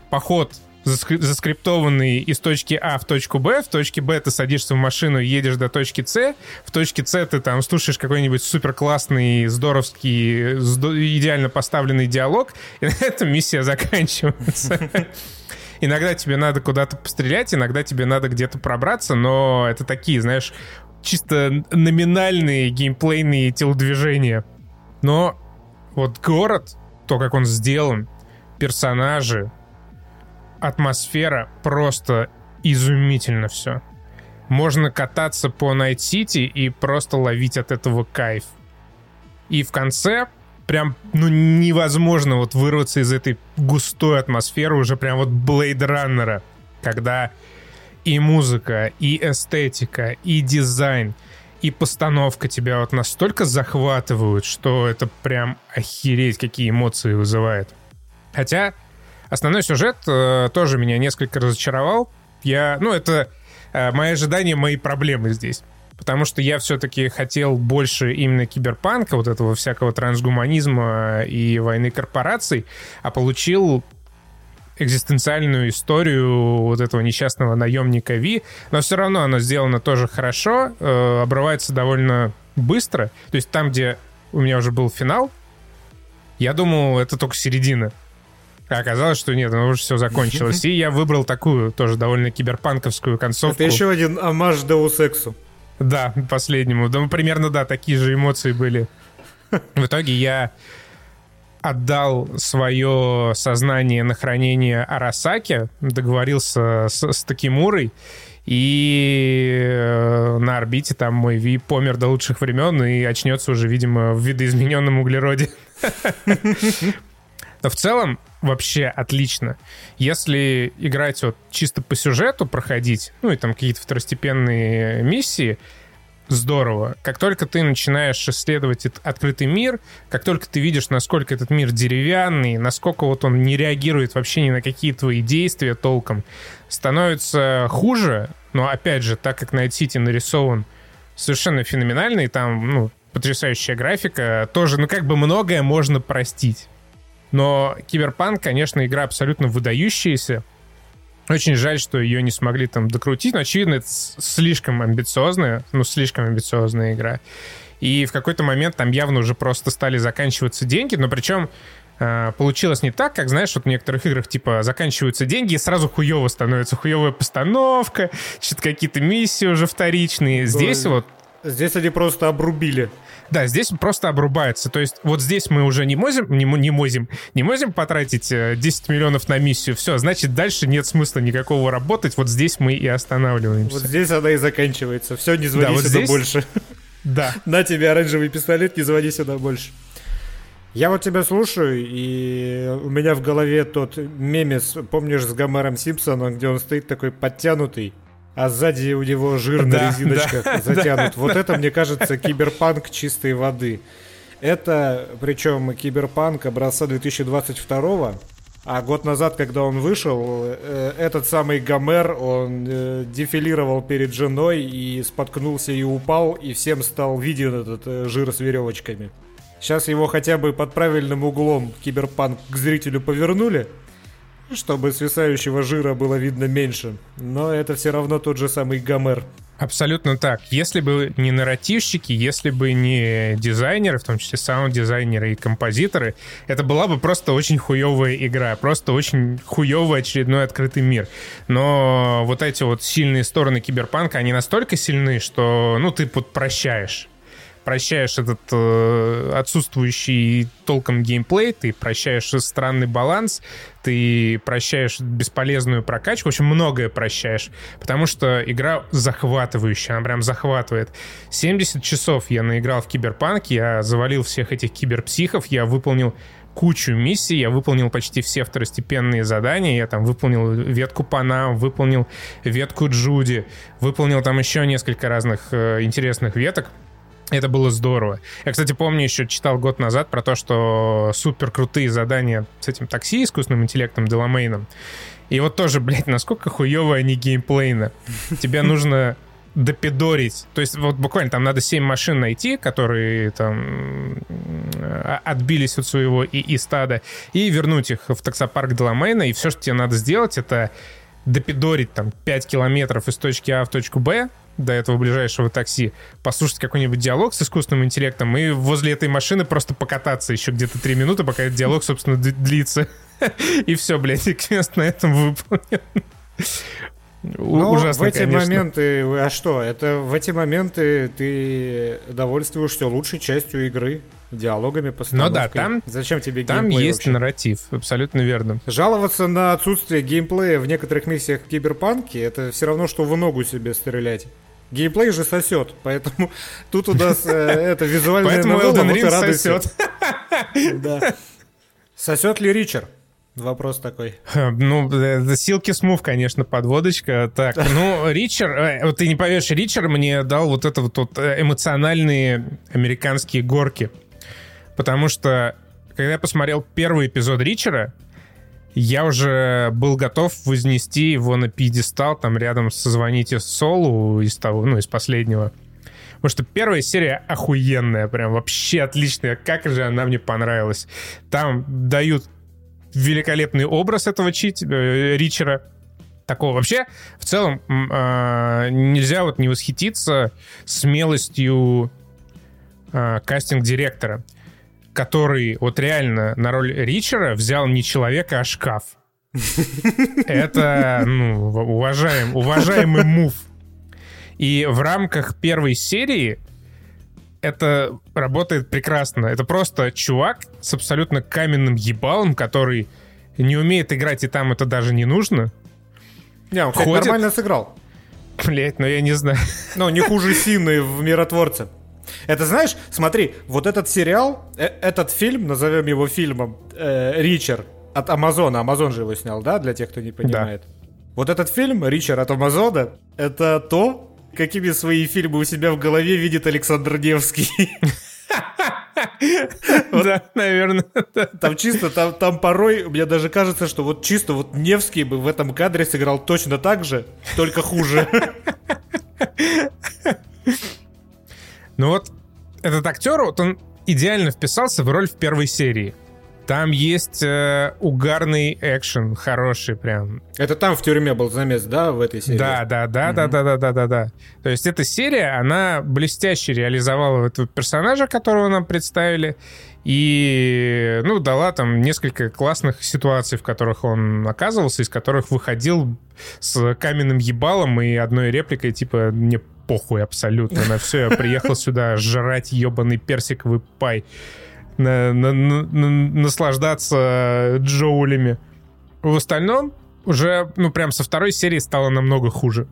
поход заскриптованный из точки А в точку Б. В точке Б ты садишься в машину едешь до точки С. В точке С ты там слушаешь какой-нибудь супер классный, здоровский, идеально поставленный диалог, и на этом миссия заканчивается. Иногда тебе надо куда-то пострелять, иногда тебе надо где-то пробраться, но это такие, знаешь, чисто номинальные геймплейные телодвижения. Но вот город, то, как он сделан, персонажи, атмосфера просто изумительно все. Можно кататься по Найт-Сити и просто ловить от этого кайф. И в конце прям, ну, невозможно вот вырваться из этой густой атмосферы уже прям вот Blade Runner а, когда и музыка, и эстетика, и дизайн, и постановка тебя вот настолько захватывают, что это прям охереть, какие эмоции вызывает. Хотя Основной сюжет э, тоже меня несколько разочаровал. Я, ну, это э, мои ожидания, мои проблемы здесь. Потому что я все-таки хотел больше именно киберпанка, вот этого всякого трансгуманизма и войны корпораций, а получил экзистенциальную историю вот этого несчастного наемника Ви, но все равно оно сделано тоже хорошо, э, обрывается довольно быстро. То есть там, где у меня уже был финал, я думал, это только середина. А оказалось, что нет, ну уже все закончилось. И я выбрал такую, тоже довольно киберпанковскую концовку. Это еще один амаж Deus Ex. Да, последнему. Да, примерно, да, такие же эмоции были. В итоге я отдал свое сознание на хранение Арасаки, договорился с, с Такимурой, и э, на орбите там мой Ви помер до лучших времен и очнется уже, видимо, в видоизмененном углероде. Но в целом вообще отлично. Если играть вот чисто по сюжету, проходить, ну и там какие-то второстепенные миссии, здорово. Как только ты начинаешь исследовать этот открытый мир, как только ты видишь, насколько этот мир деревянный, насколько вот он не реагирует вообще ни на какие твои действия толком, становится хуже, но опять же, так как Night City нарисован совершенно феноменальный, там, ну, потрясающая графика, тоже, ну, как бы многое можно простить. Но Киберпанк, конечно, игра абсолютно выдающаяся. Очень жаль, что ее не смогли там докрутить. Но, очевидно, это слишком амбициозная, ну, слишком амбициозная игра. И в какой-то момент там явно уже просто стали заканчиваться деньги, но причем э, получилось не так, как, знаешь, вот в некоторых играх, типа, заканчиваются деньги, и сразу хуево становится, хуевая постановка, что-то какие-то миссии уже вторичные. Здесь вот... Здесь они просто обрубили. Да, здесь просто обрубается. То есть вот здесь мы уже не можем, не, не можем, не можем потратить 10 э, миллионов на миссию. Все, значит, дальше нет смысла никакого работать. Вот здесь мы и останавливаемся. Вот здесь она и заканчивается. Все, не звони да, вот сюда здесь... больше. Да. На тебе оранжевый пистолет, не звони сюда больше. Я вот тебя слушаю, и у меня в голове тот мемес, помнишь, с Гомером Симпсоном, где он стоит такой подтянутый, а сзади у него жир да, на резиночках да, затянут. Да. Вот это, мне кажется, киберпанк чистой воды. Это, причем, киберпанк образца 2022 а год назад, когда он вышел, э, этот самый Гомер, он э, дефилировал перед женой и споткнулся и упал, и всем стал виден этот э, жир с веревочками. Сейчас его хотя бы под правильным углом киберпанк к зрителю повернули, чтобы свисающего жира было видно меньше. Но это все равно тот же самый Гомер. Абсолютно так. Если бы не нарративщики, если бы не дизайнеры, в том числе саунд-дизайнеры и композиторы, это была бы просто очень хуевая игра, просто очень хуевый очередной открытый мир. Но вот эти вот сильные стороны киберпанка, они настолько сильны, что, ну, ты вот прощаешь прощаешь этот э, отсутствующий толком геймплей, ты прощаешь странный баланс, ты прощаешь бесполезную прокачку, в общем, многое прощаешь, потому что игра захватывающая, она прям захватывает. 70 часов я наиграл в Киберпанк, я завалил всех этих киберпсихов, я выполнил кучу миссий, я выполнил почти все второстепенные задания, я там выполнил ветку Панам, выполнил ветку Джуди, выполнил там еще несколько разных э, интересных веток, это было здорово. Я, кстати, помню, еще читал год назад про то, что супер крутые задания с этим такси искусственным интеллектом Деламейном. И вот тоже, блядь, насколько хуево они геймплейно. Тебе нужно допидорить. То есть вот буквально там надо 7 машин найти, которые там а, отбились от своего и, и стада, и вернуть их в таксопарк Деламейна, и все, что тебе надо сделать, это допидорить там 5 километров из точки А в точку Б, до этого ближайшего такси, послушать какой-нибудь диалог с искусственным интеллектом и возле этой машины просто покататься еще где-то три минуты, пока этот диалог, собственно, длится. И все, блядь, и квест на этом выполнен. Ну, Ужасно, в эти конечно. моменты, а что, это в эти моменты ты довольствуешься лучшей частью игры диалогами, постановкой. Ну да, там, Зачем тебе там есть вообще? нарратив, абсолютно верно. Жаловаться на отсутствие геймплея в некоторых миссиях в Киберпанке, это все равно, что в ногу себе стрелять. Геймплей же сосет, поэтому тут у нас э, это визуальная Поэтому Elden Ring сосет. Сосет ли Ричард? Вопрос такой. Ну, Силки Смув, конечно, подводочка. Так, ну, Ричер, э, вот ты не поверишь, Ричер мне дал вот это вот, вот э, эмоциональные американские горки. Потому что, когда я посмотрел первый эпизод Ричера, я уже был готов вознести его на пьедестал, там рядом со «Звоните Солу» из того, ну, из последнего. Потому что первая серия охуенная, прям вообще отличная. Как же она мне понравилась. Там дают великолепный образ этого чит, э, Ричера. Такого вообще, в целом, э, нельзя вот не восхититься смелостью э, кастинг-директора который вот реально на роль Ричера взял не человека, а шкаф. Это, ну, уважаем, уважаемый мув. И в рамках первой серии это работает прекрасно. Это просто чувак с абсолютно каменным ебалом, который не умеет играть, и там это даже не нужно. Не, он, кстати, Ходит... нормально сыграл. Блять, ну я не знаю. Ну, не хуже Сины в «Миротворце». Это знаешь, смотри, вот этот сериал, э, этот фильм, назовем его фильмом, э, Ричард от Амазона, Амазон же его снял, да, для тех, кто не понимает. Да. Вот этот фильм, Ричард от Амазона, это то, какими свои фильмы у себя в голове видит Александр Невский. Да, наверное. Там чисто, там, там порой, мне даже кажется, что вот чисто вот Невский бы в этом кадре сыграл точно так же, только хуже. Ну вот этот актер, вот он идеально вписался в роль в первой серии. Там есть э, угарный экшен, хороший прям. Это там в тюрьме был замес, да, в этой серии? Да, да, да, mm-hmm. да, да, да, да, да, да. То есть эта серия, она блестяще реализовала этого персонажа, которого нам представили, и, ну, дала там несколько классных ситуаций, в которых он оказывался, из которых выходил с каменным ебалом и одной репликой, типа, мне похуй абсолютно на все. Я приехал сюда жрать ебаный персиковый пай, на, на, на, на, наслаждаться джоулями. В остальном уже, ну, прям со второй серии стало намного хуже.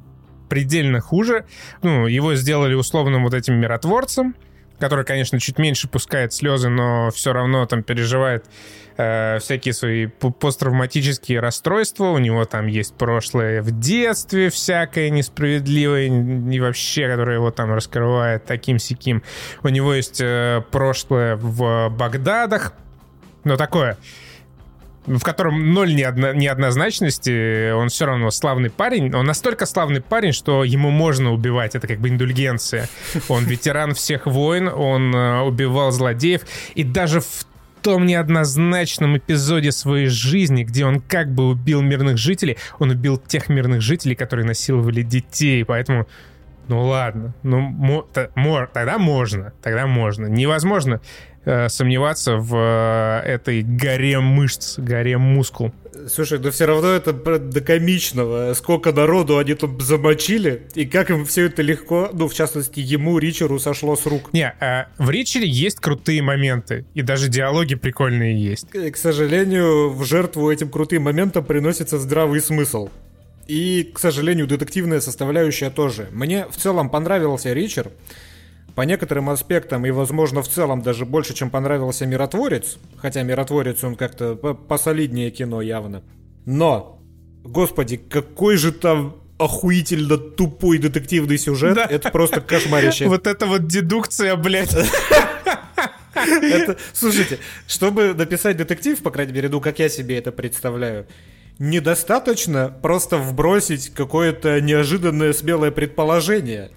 Предельно хуже. Ну, его сделали условным вот этим миротворцем, который, конечно, чуть меньше пускает слезы, но все равно там переживает э, всякие свои посттравматические расстройства. У него там есть прошлое в детстве всякое несправедливое и вообще, которое его там раскрывает таким-сяким. У него есть э, прошлое в Багдадах, но такое в котором ноль неодно, неоднозначности, он все равно славный парень. Он настолько славный парень, что ему можно убивать. Это как бы индульгенция. Он ветеран всех войн, он э, убивал злодеев. И даже в том неоднозначном эпизоде своей жизни, где он как бы убил мирных жителей, он убил тех мирных жителей, которые насиловали детей, поэтому ну ладно, ну мо, тогда можно, тогда можно. Невозможно сомневаться в э, этой горе мышц, горе мускул. Слушай, но все равно это до комичного. Сколько народу они тут замочили, и как им все это легко, ну, в частности, ему, Ричеру, сошло с рук. Не, а в Ричере есть крутые моменты, и даже диалоги прикольные есть. К, к сожалению, в жертву этим крутым моментам приносится здравый смысл. И, к сожалению, детективная составляющая тоже. Мне в целом понравился Ричард. По некоторым аспектам и, возможно, в целом даже больше, чем понравился «Миротворец». Хотя «Миротворец» он как-то посолиднее кино явно. Но, господи, какой же там охуительно тупой детективный сюжет. Да. Это просто кошмарище. Вот это вот дедукция, блядь. Это, слушайте, чтобы написать детектив, по крайней мере, ну, как я себе это представляю, недостаточно просто вбросить какое-то неожиданное смелое предположение.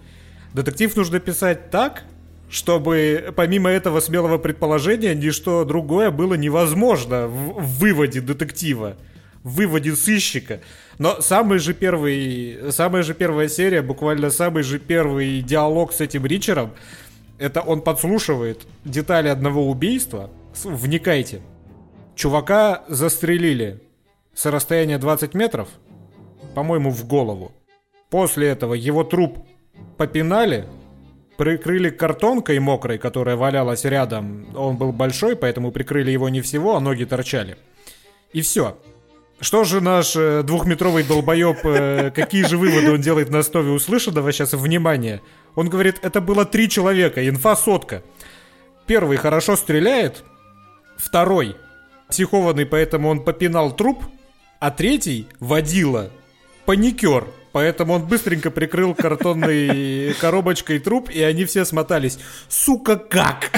Детектив нужно писать так, чтобы помимо этого смелого предположения ничто другое было невозможно в, в выводе детектива, в выводе сыщика. Но самый же первый, самая же первая серия, буквально самый же первый диалог с этим Ричером, это он подслушивает детали одного убийства. Вникайте. Чувака застрелили с расстояния 20 метров, по-моему, в голову. После этого его труп попинали, прикрыли картонкой мокрой, которая валялась рядом. Он был большой, поэтому прикрыли его не всего, а ноги торчали. И все. Что же наш э, двухметровый долбоеб, э, какие же выводы он делает на основе услышанного сейчас? Внимание. Он говорит, это было три человека, инфа сотка. Первый хорошо стреляет, второй психованный, поэтому он попинал труп, а третий водила паникер. Поэтому он быстренько прикрыл картонной коробочкой труп, и они все смотались. Сука, как?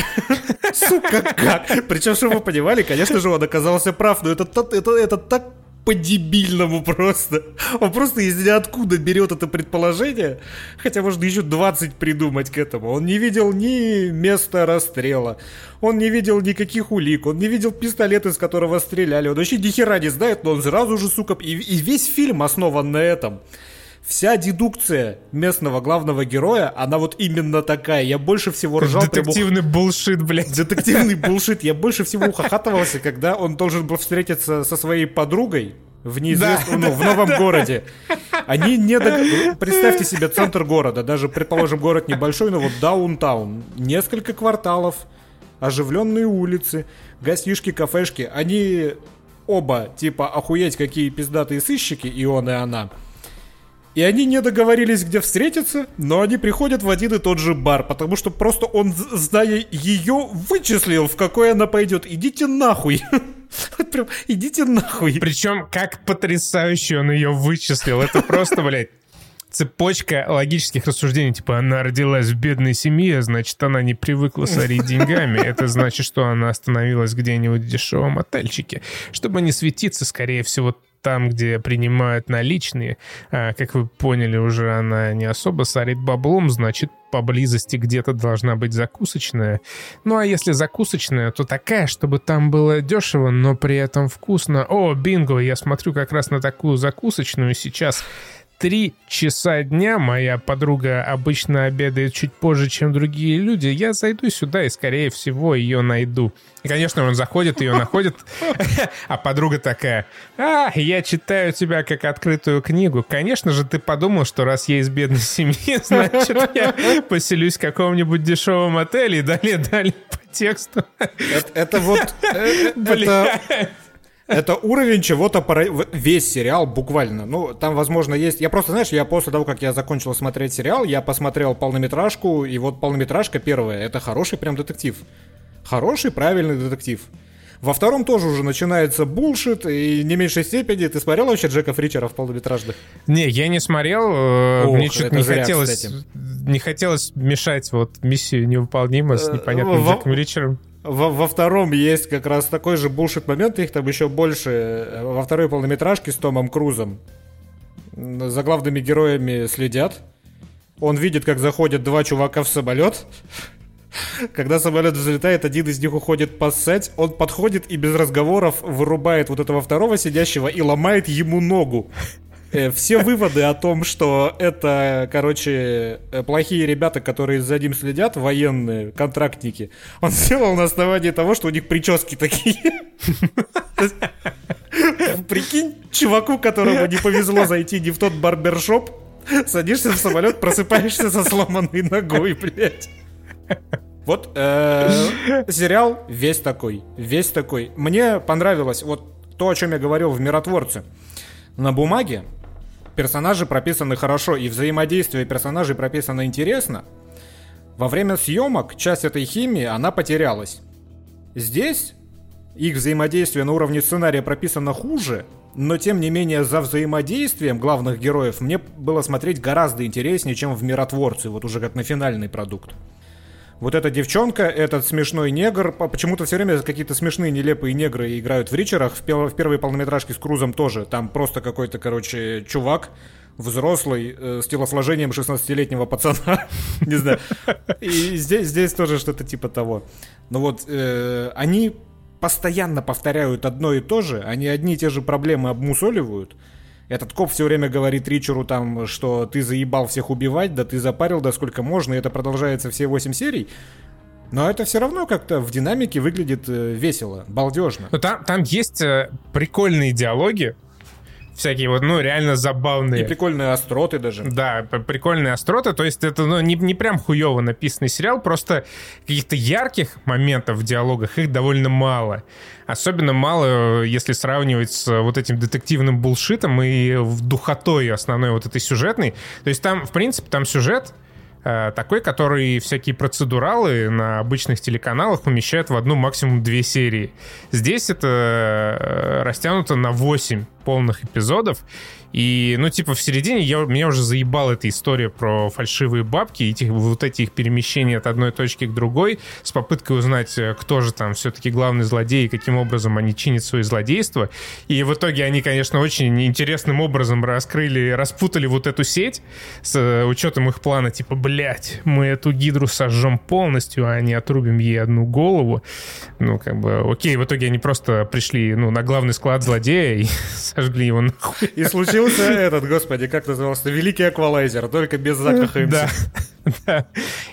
Сука, как? Причем, чтобы вы понимали, конечно же, он оказался прав, но это, это, это так по-дебильному просто. Он просто из ниоткуда берет это предположение, хотя можно еще 20 придумать к этому. Он не видел ни места расстрела, он не видел никаких улик, он не видел пистолет, из которого стреляли, он вообще ни хера не знает, но он сразу же, сука, и, и весь фильм основан на этом вся дедукция местного главного героя, она вот именно такая. Я больше всего ржал. Детективный прямо... булшит, блядь. Детективный булшит. Я больше всего ухахатывался, когда он должен был встретиться со своей подругой в неизвестном, да, ну, в новом да, городе. Они не дог... Представьте себе центр города, даже, предположим, город небольшой, но вот даунтаун. Несколько кварталов, оживленные улицы, гостишки, кафешки. Они оба, типа, охуеть, какие пиздатые сыщики, и он, и она – и они не договорились, где встретиться, но они приходят в один и тот же бар, потому что просто он, зная ее, вычислил, в какой она пойдет. Идите нахуй. Прям, идите нахуй. Причем, как потрясающе он ее вычислил. Это просто, блядь, цепочка логических рассуждений, типа она родилась в бедной семье, значит, она не привыкла сорить деньгами. Это значит, что она остановилась где-нибудь в дешевом отельчике. Чтобы не светиться, скорее всего, там, где принимают наличные, а, как вы поняли, уже она не особо сорит баблом, значит, поблизости где-то должна быть закусочная. Ну а если закусочная, то такая, чтобы там было дешево, но при этом вкусно. О, бинго, я смотрю как раз на такую закусочную сейчас три часа дня, моя подруга обычно обедает чуть позже, чем другие люди, я зайду сюда и, скорее всего, ее найду. И, конечно, он заходит, ее находит, а подруга такая, а, я читаю тебя как открытую книгу. Конечно же, ты подумал, что раз я из бедной семьи, значит, я поселюсь в каком-нибудь дешевом отеле и далее-далее по тексту. Это, это вот... Э, э, это, это уровень чего-то пора... весь сериал буквально. Ну, там, возможно, есть. Я просто, знаешь, я после того, как я закончил смотреть сериал, я посмотрел полнометражку, и вот полнометражка первая. Это хороший прям детектив. Хороший, правильный детектив. Во втором тоже уже начинается булшит, и не меньшей степени. Ты смотрел вообще Джека Фричера в полнометражных? Не, я не смотрел. Э, Ох, Мне что-то не зря, хотелось... Кстати. Не хотелось мешать вот миссию невыполнима с э, непонятным Джеком Ричером. Во, во втором есть как раз такой же булшит момент, их там еще больше. Во второй полнометражке с Томом Крузом за главными героями следят. Он видит, как заходят два чувака в самолет. Когда самолет взлетает, один из них уходит поссать, он подходит и без разговоров вырубает вот этого второго сидящего и ломает ему ногу. Э, все выводы о том, что это, короче, э, плохие ребята, которые за ним следят, военные, контрактники, он сделал на основании того, что у них прически такие. Прикинь, чуваку, которому не повезло зайти не в тот барбершоп, садишься в самолет, просыпаешься со сломанной ногой, блядь. Вот э, сериал весь такой, весь такой. Мне понравилось вот то, о чем я говорил в «Миротворце». На бумаге персонажи прописаны хорошо, и взаимодействие персонажей прописано интересно. Во время съемок часть этой химии, она потерялась. Здесь их взаимодействие на уровне сценария прописано хуже, но тем не менее за взаимодействием главных героев мне было смотреть гораздо интереснее, чем в «Миротворце», вот уже как на финальный продукт. Вот эта девчонка, этот смешной негр, почему-то все время какие-то смешные, нелепые негры играют в Ричерах, в, пел- в первой полнометражке с Крузом тоже, там просто какой-то, короче, чувак, взрослый, э, с телосложением 16-летнего пацана, не знаю. И здесь, здесь тоже что-то типа того. Но вот э, они постоянно повторяют одно и то же, они одни и те же проблемы обмусоливают, этот коп все время говорит Ричеру там, что ты заебал всех убивать, да ты запарил, да сколько можно, и это продолжается все 8 серий. Но это все равно как-то в динамике выглядит э, весело, балдежно. Но там, там есть э, прикольные диалоги, всякие вот, ну, реально забавные. И прикольные остроты даже. Да, прикольные остроты. То есть это ну, не, не прям хуево написанный сериал, просто каких-то ярких моментов в диалогах их довольно мало. Особенно мало, если сравнивать с вот этим детективным булшитом и духотой основной вот этой сюжетной. То есть там, в принципе, там сюжет Э, такой, который всякие процедуралы на обычных телеканалах умещают в одну максимум две серии. Здесь это э, растянуто на 8 полных эпизодов, и, ну, типа, в середине я, меня уже заебала эта история про фальшивые бабки, и вот эти их перемещения от одной точки к другой, с попыткой узнать, э, кто же там все-таки главный злодей, и каким образом они чинят свои злодейства. И в итоге они, конечно, очень интересным образом раскрыли, распутали вот эту сеть с э, учетом их плана, типа, блядь, мы эту гидру сожжем полностью, а не отрубим ей одну голову. Ну, как бы, окей, в итоге они просто пришли, ну, на главный склад злодея и сожгли его нахуй. И случилось Появился этот, господи, как назывался, Великий Эквалайзер, только без Зака Хэмса. Да.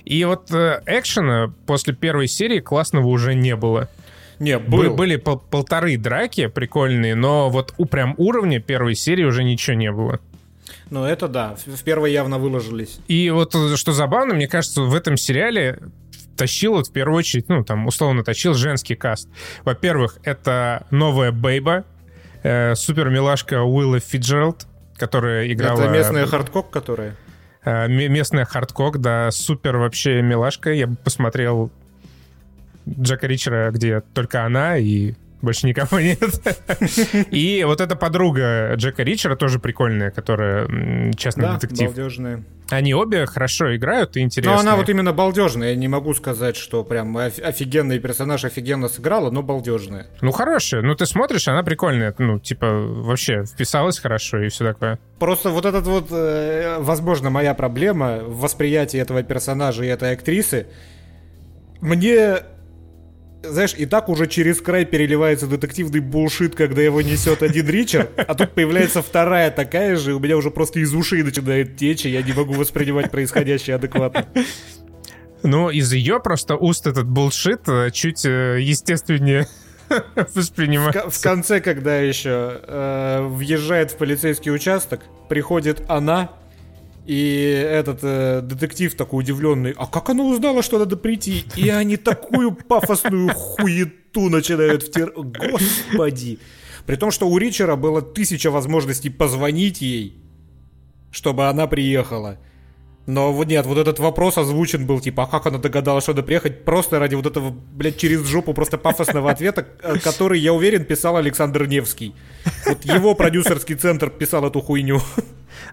И вот э, экшена после первой серии классного уже не было. Не, был. Были пол полторы драки прикольные, но вот у прям уровня первой серии уже ничего не было. Ну, это да. В первой явно выложились. И вот э, что забавно, мне кажется, в этом сериале тащил вот в первую очередь, ну, там, условно, тащил женский каст. Во-первых, это новая Бейба, э, супер милашка Уилла Фицджеральд, которая играла... Это местная Харкорт, которая? Э, местная Харкорт, да, супер вообще милашка. Я бы посмотрел Джека Ричера, где только она, и больше никого нет. И вот эта подруга Джека Ричера тоже прикольная, которая частный да, детектив. балдежная. Они обе хорошо играют и интересные. Но она вот именно балдежная. Я не могу сказать, что прям офигенный персонаж офигенно сыграла, но балдежная. Ну, хорошая. Ну, ты смотришь, она прикольная. Ну, типа, вообще вписалась хорошо и все такое. Просто вот этот вот, э, возможно, моя проблема в восприятии этого персонажа и этой актрисы. Мне знаешь, и так уже через край переливается детективный булшит, когда его несет один Ричард, а тут появляется вторая такая же, и у меня уже просто из ушей начинает течь, и я не могу воспринимать происходящее адекватно. Ну, из ее просто уст этот булшит э, чуть э, естественнее воспринимается. В, в конце, когда еще э, въезжает в полицейский участок, приходит она, и этот э, детектив такой удивленный, а как она узнала, что надо прийти? И они такую пафосную хуету начинают втирать. Господи! При том, что у Ричера было тысяча возможностей позвонить ей, чтобы она приехала. Но вот нет, вот этот вопрос озвучен был, типа, а как она догадалась, что надо приехать, просто ради вот этого, блядь, через жопу просто пафосного ответа, который, я уверен, писал Александр Невский. Вот его продюсерский центр писал эту хуйню.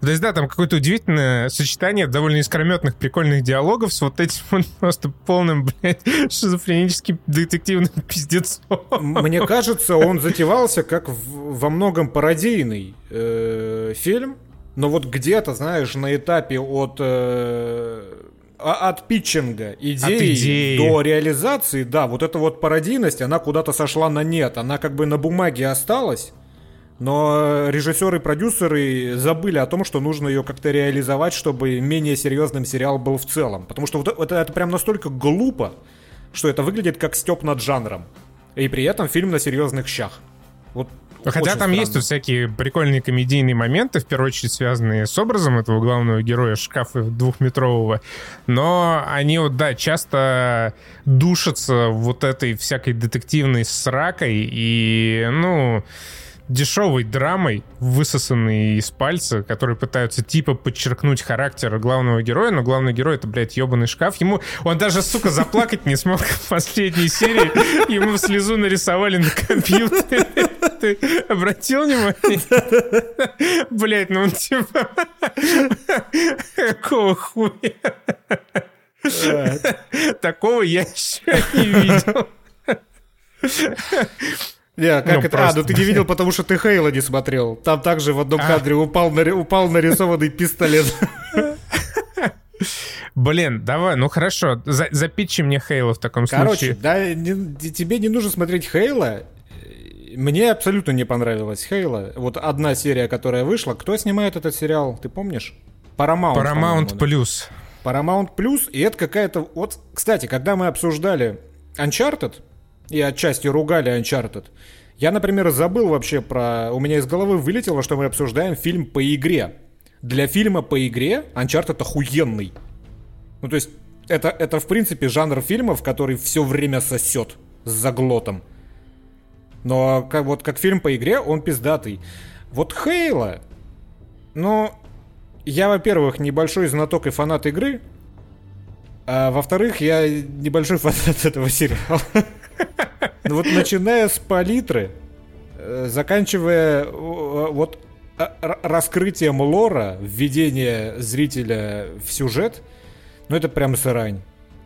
То есть, да, там какое-то удивительное сочетание довольно искрометных, прикольных диалогов с вот этим вот просто полным, блядь, шизофреническим детективным пиздецом. Мне кажется, он затевался как в, во многом пародийный э, фильм, но вот где-то, знаешь, на этапе от... Э, а от питчинга идеи, идеи до реализации, да, вот эта вот пародийность, она куда-то сошла на нет. Она как бы на бумаге осталась, но режиссеры и продюсеры забыли о том, что нужно ее как-то реализовать, чтобы менее серьезным сериал был в целом. Потому что вот это, это прям настолько глупо, что это выглядит как степ над жанром. И при этом фильм на серьезных щах. Вот Хотя там странно. есть тут всякие прикольные комедийные моменты, в первую очередь связанные с образом этого главного героя шкафа двухметрового, но они вот, да, часто душатся вот этой всякой детективной сракой и, ну дешевой драмой, высосанной из пальца, которые пытаются типа подчеркнуть характер главного героя, но главный герой это, блядь, ебаный шкаф. Ему, он даже, сука, заплакать не смог в последней серии. Ему слезу нарисовали на компьютере. Ты обратил внимание? Блядь, ну он типа... Какого хуя? Такого я еще не видел. Не, как ну, это? Просто... А, ну ты не видел, потому что ты Хейла не смотрел. Там также в одном а. кадре упал, на... упал нарисованный пистолет. Блин, давай, ну хорошо, за, запичи мне Хейла в таком Короче, случае. Короче, да, не, тебе не нужно смотреть Хейла. Мне абсолютно не понравилась Хейла. Вот одна серия, которая вышла. Кто снимает этот сериал, ты помнишь? Paramount. Paramount Plus. Paramount Plus, и это какая-то... Вот, кстати, когда мы обсуждали Uncharted, и отчасти ругали Uncharted. Я, например, забыл вообще про... У меня из головы вылетело, что мы обсуждаем фильм по игре. Для фильма по игре Uncharted охуенный. Ну, то есть, это, это в принципе жанр фильмов, который все время сосет с заглотом. Но как, вот как фильм по игре, он пиздатый. Вот Хейла, ну, я, во-первых, небольшой знаток и фанат игры, а во-вторых, я небольшой фанат этого сериала. Ну вот начиная с палитры, э, заканчивая э, вот раскрытием лора, введение зрителя в сюжет, ну это прям сырань.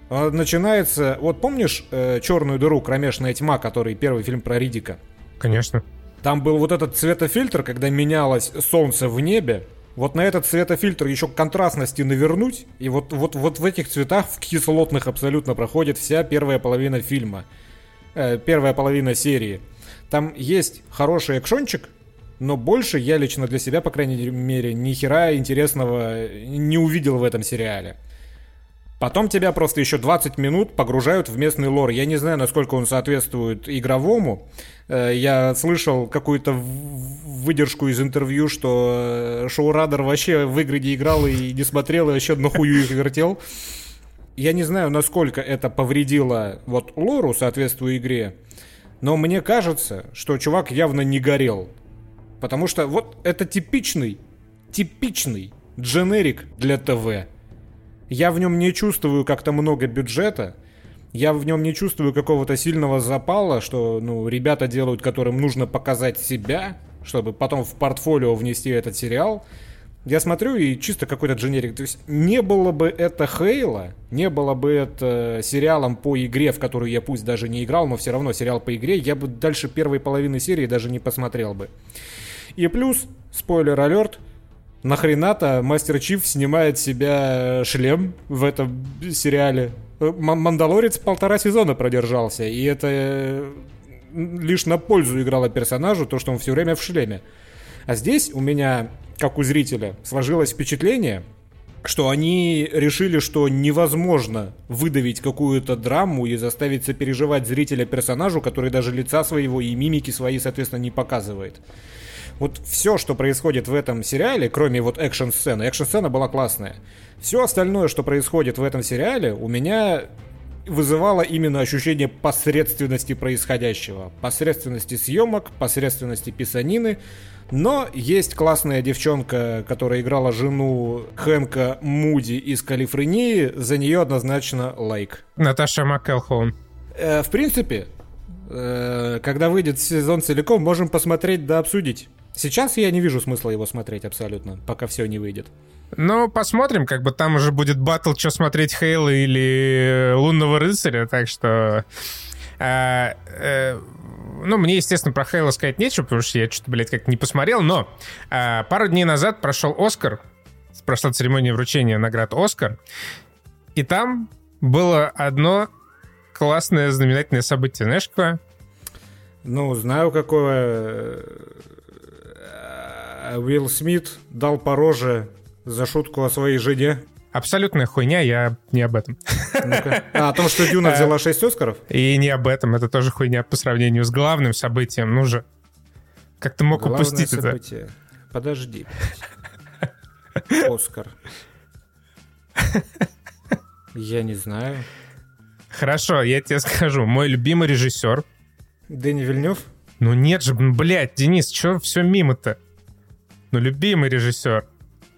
А начинается, вот помнишь э, «Черную дыру. Кромешная тьма», который первый фильм про Ридика? Конечно. Там был вот этот цветофильтр, когда менялось солнце в небе, вот на этот цветофильтр еще контрастности навернуть, и вот, вот, вот в этих цветах, в кислотных абсолютно проходит вся первая половина фильма. Э, первая половина серии. Там есть хороший экшончик, но больше я лично для себя, по крайней мере, ни хера интересного не увидел в этом сериале. Потом тебя просто еще 20 минут погружают в местный лор. Я не знаю, насколько он соответствует игровому. Э, я слышал какую-то выдержку из интервью, что э, шоурадер вообще в игры не играл и не смотрел, и еще нахую их вертел. Я не знаю, насколько это повредило вот лору, соответствуя игре, но мне кажется, что чувак явно не горел. Потому что вот это типичный, типичный дженерик для ТВ. Я в нем не чувствую как-то много бюджета. Я в нем не чувствую какого-то сильного запала, что ну, ребята делают, которым нужно показать себя, чтобы потом в портфолио внести этот сериал. Я смотрю и чисто какой-то дженерик. То есть не было бы это Хейла, не было бы это сериалом по игре, в которую я пусть даже не играл, но все равно сериал по игре, я бы дальше первой половины серии даже не посмотрел бы. И плюс, спойлер алерт, нахрена-то Мастер Чиф снимает себя шлем в этом сериале. Мандалорец полтора сезона продержался, и это э, лишь на пользу играло персонажу, то, что он все время в шлеме. А здесь у меня, как у зрителя, сложилось впечатление, что они решили, что невозможно выдавить какую-то драму и заставить сопереживать зрителя персонажу, который даже лица своего и мимики свои, соответственно, не показывает вот все, что происходит в этом сериале, кроме вот экшн-сцены, экшн-сцена была классная. Все остальное, что происходит в этом сериале, у меня вызывало именно ощущение посредственности происходящего. Посредственности съемок, посредственности писанины. Но есть классная девчонка, которая играла жену Хэнка Муди из Калифорнии. За нее однозначно лайк. Наташа МакЭлхоун. Э, в принципе, э, когда выйдет сезон целиком, можем посмотреть да обсудить. Сейчас я не вижу смысла его смотреть абсолютно, пока все не выйдет. Ну, посмотрим, как бы там уже будет батл, что смотреть Хейла или Лунного Рыцаря, так что... А, а, ну, мне, естественно, про Хейла сказать нечего, потому что я что-то, блядь, как не посмотрел, но а, пару дней назад прошел Оскар, прошла церемония вручения наград Оскар, И там было одно классное знаменательное событие. Знаешь, какое? Ну, знаю, какое. Э, Уилл Смит дал по роже за шутку о своей жене. Абсолютная хуйня, я не об этом. А, о том, что Дюна взяла 6 Оскаров? И не об этом, это тоже хуйня по сравнению с главным событием. Ну же, как ты мог Главное упустить событие. это? Подожди. Оскар. Я не знаю. Хорошо, я тебе скажу. Мой любимый режиссер. Дэнни Вильнев? Ну нет же, блядь, Денис, что все мимо-то? Ну, любимый режиссер.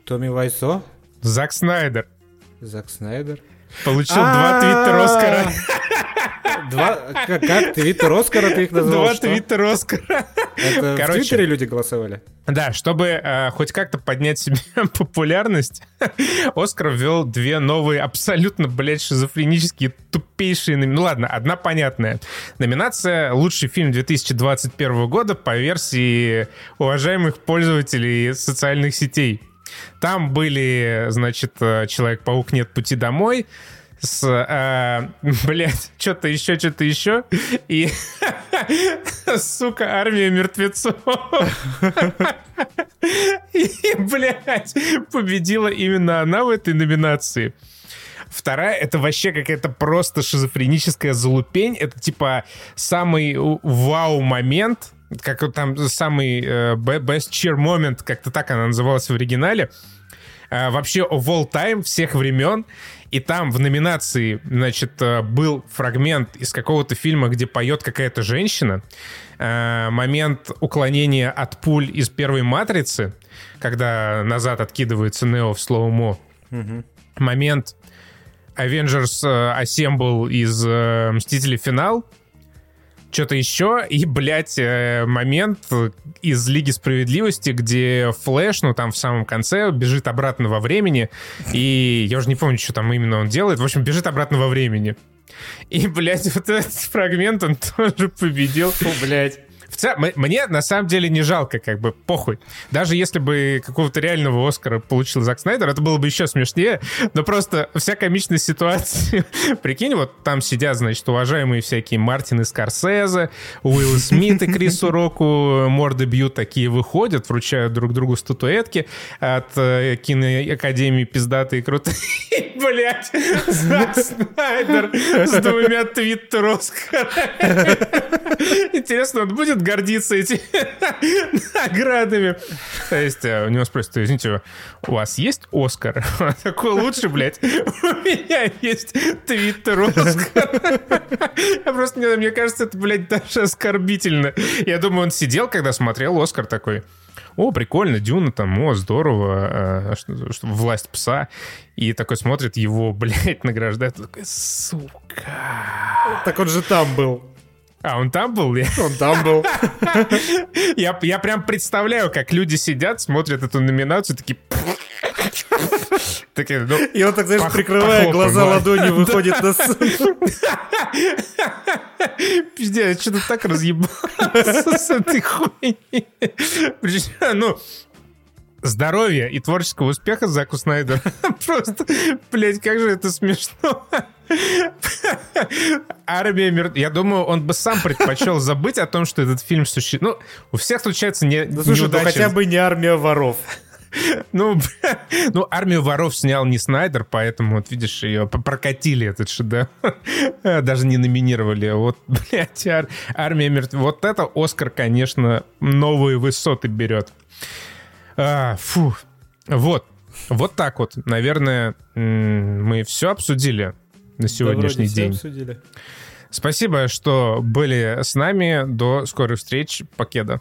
Томми Вайсо? Зак Снайдер. Зак Снайдер? Получил два твиттера Оскара. Два, как, как твиттер Оскара ты их назвал? Два что? твиттера Оскара. Это в Короче. Твиттере люди голосовали? Да, чтобы э, хоть как-то поднять себе популярность, Оскар ввел две новые, абсолютно, блядь, шизофренические, тупейшие... Ну ладно, одна понятная. Номинация «Лучший фильм 2021 года» по версии уважаемых пользователей социальных сетей. Там были, значит, э, «Человек-паук. Нет пути домой», с, э, блядь, что-то еще, что-то еще, и, сука, армия мертвецов. И, блядь, победила именно она в этой номинации. Вторая — это вообще какая-то просто шизофреническая залупень. Это типа самый вау-момент, как там самый э, be- best cheer moment, как-то так она называлась в оригинале. Э, вообще of all time, всех времен. И там в номинации, значит, э, был фрагмент из какого-то фильма, где поет какая-то женщина. Э, Момент уклонения от пуль из первой «Матрицы», когда назад откидывается Нео в слоумо. Момент Avengers э, Assemble из «Мстителей. Финал», что-то еще, и, блядь, э, момент из Лиги Справедливости, где Флэш, ну, там в самом конце, бежит обратно во времени, и я уже не помню, что там именно он делает, в общем, бежит обратно во времени. И, блядь, вот этот фрагмент он тоже победил. Фу, блядь. В целом, мне на самом деле не жалко, как бы, похуй. Даже если бы какого-то реального Оскара получил Зак Снайдер, это было бы еще смешнее. Но просто вся комичность ситуации... Прикинь, вот там сидят, значит, уважаемые всякие Мартины Скорсезе, Уилл Смит и Крису Року морды бьют, такие выходят, вручают друг другу статуэтки от э, киноакадемии пиздатые крутые. Блять, Зак Снайдер с двумя твиттер. Интересно, он будет гордиться этими наградами? То есть э, у него спросят, извините, у вас есть Оскар? Он такой, лучше, блядь, у меня есть твиттер Оскар. Я просто, мне кажется, это, блядь, даже оскорбительно. Я думаю, он сидел, когда смотрел Оскар такой, о, прикольно, Дюна там, о, здорово, э, что, что власть пса. И такой смотрит, его, блядь, награждает, такой, сука. Так он же там был. А, он там был? Он там был. я, я прям представляю, как люди сидят, смотрят эту номинацию, такие... Такие, ну, И он так, знаешь, прикрывая глаза ладонью, выходит на сцену. Пиздец, что-то так разъебался с этой хуйней. Ну, здоровья и творческого успеха Заку Снайдеру. Просто, блядь, как же это смешно. Армия мертв... Я думаю, он бы сам предпочел забыть о том, что этот фильм существует. Ну, у всех случается не... Да слушай, ну неудачи. хотя бы не армия воров. Ну, ну, армию воров снял не Снайдер, поэтому, вот видишь, ее прокатили этот шедевр. Даже не номинировали. Вот, блядь, ар- армия мертвых. Вот это Оскар, конечно, новые высоты берет. А, фу. Вот. Вот так вот. Наверное, мы все обсудили на сегодняшний Да, день. обсудили. Спасибо, что были с нами. До скорых встреч. Покеда.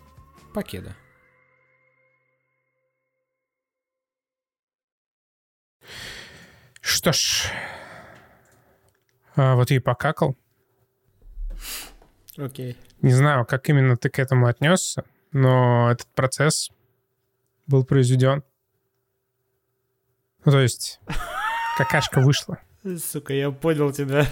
Покеда. Что ж, а, вот и покакал. Окей. Не знаю, как именно ты к этому отнесся, но этот процесс был произведен. Ну, то есть, какашка вышла. Сука, я понял тебя.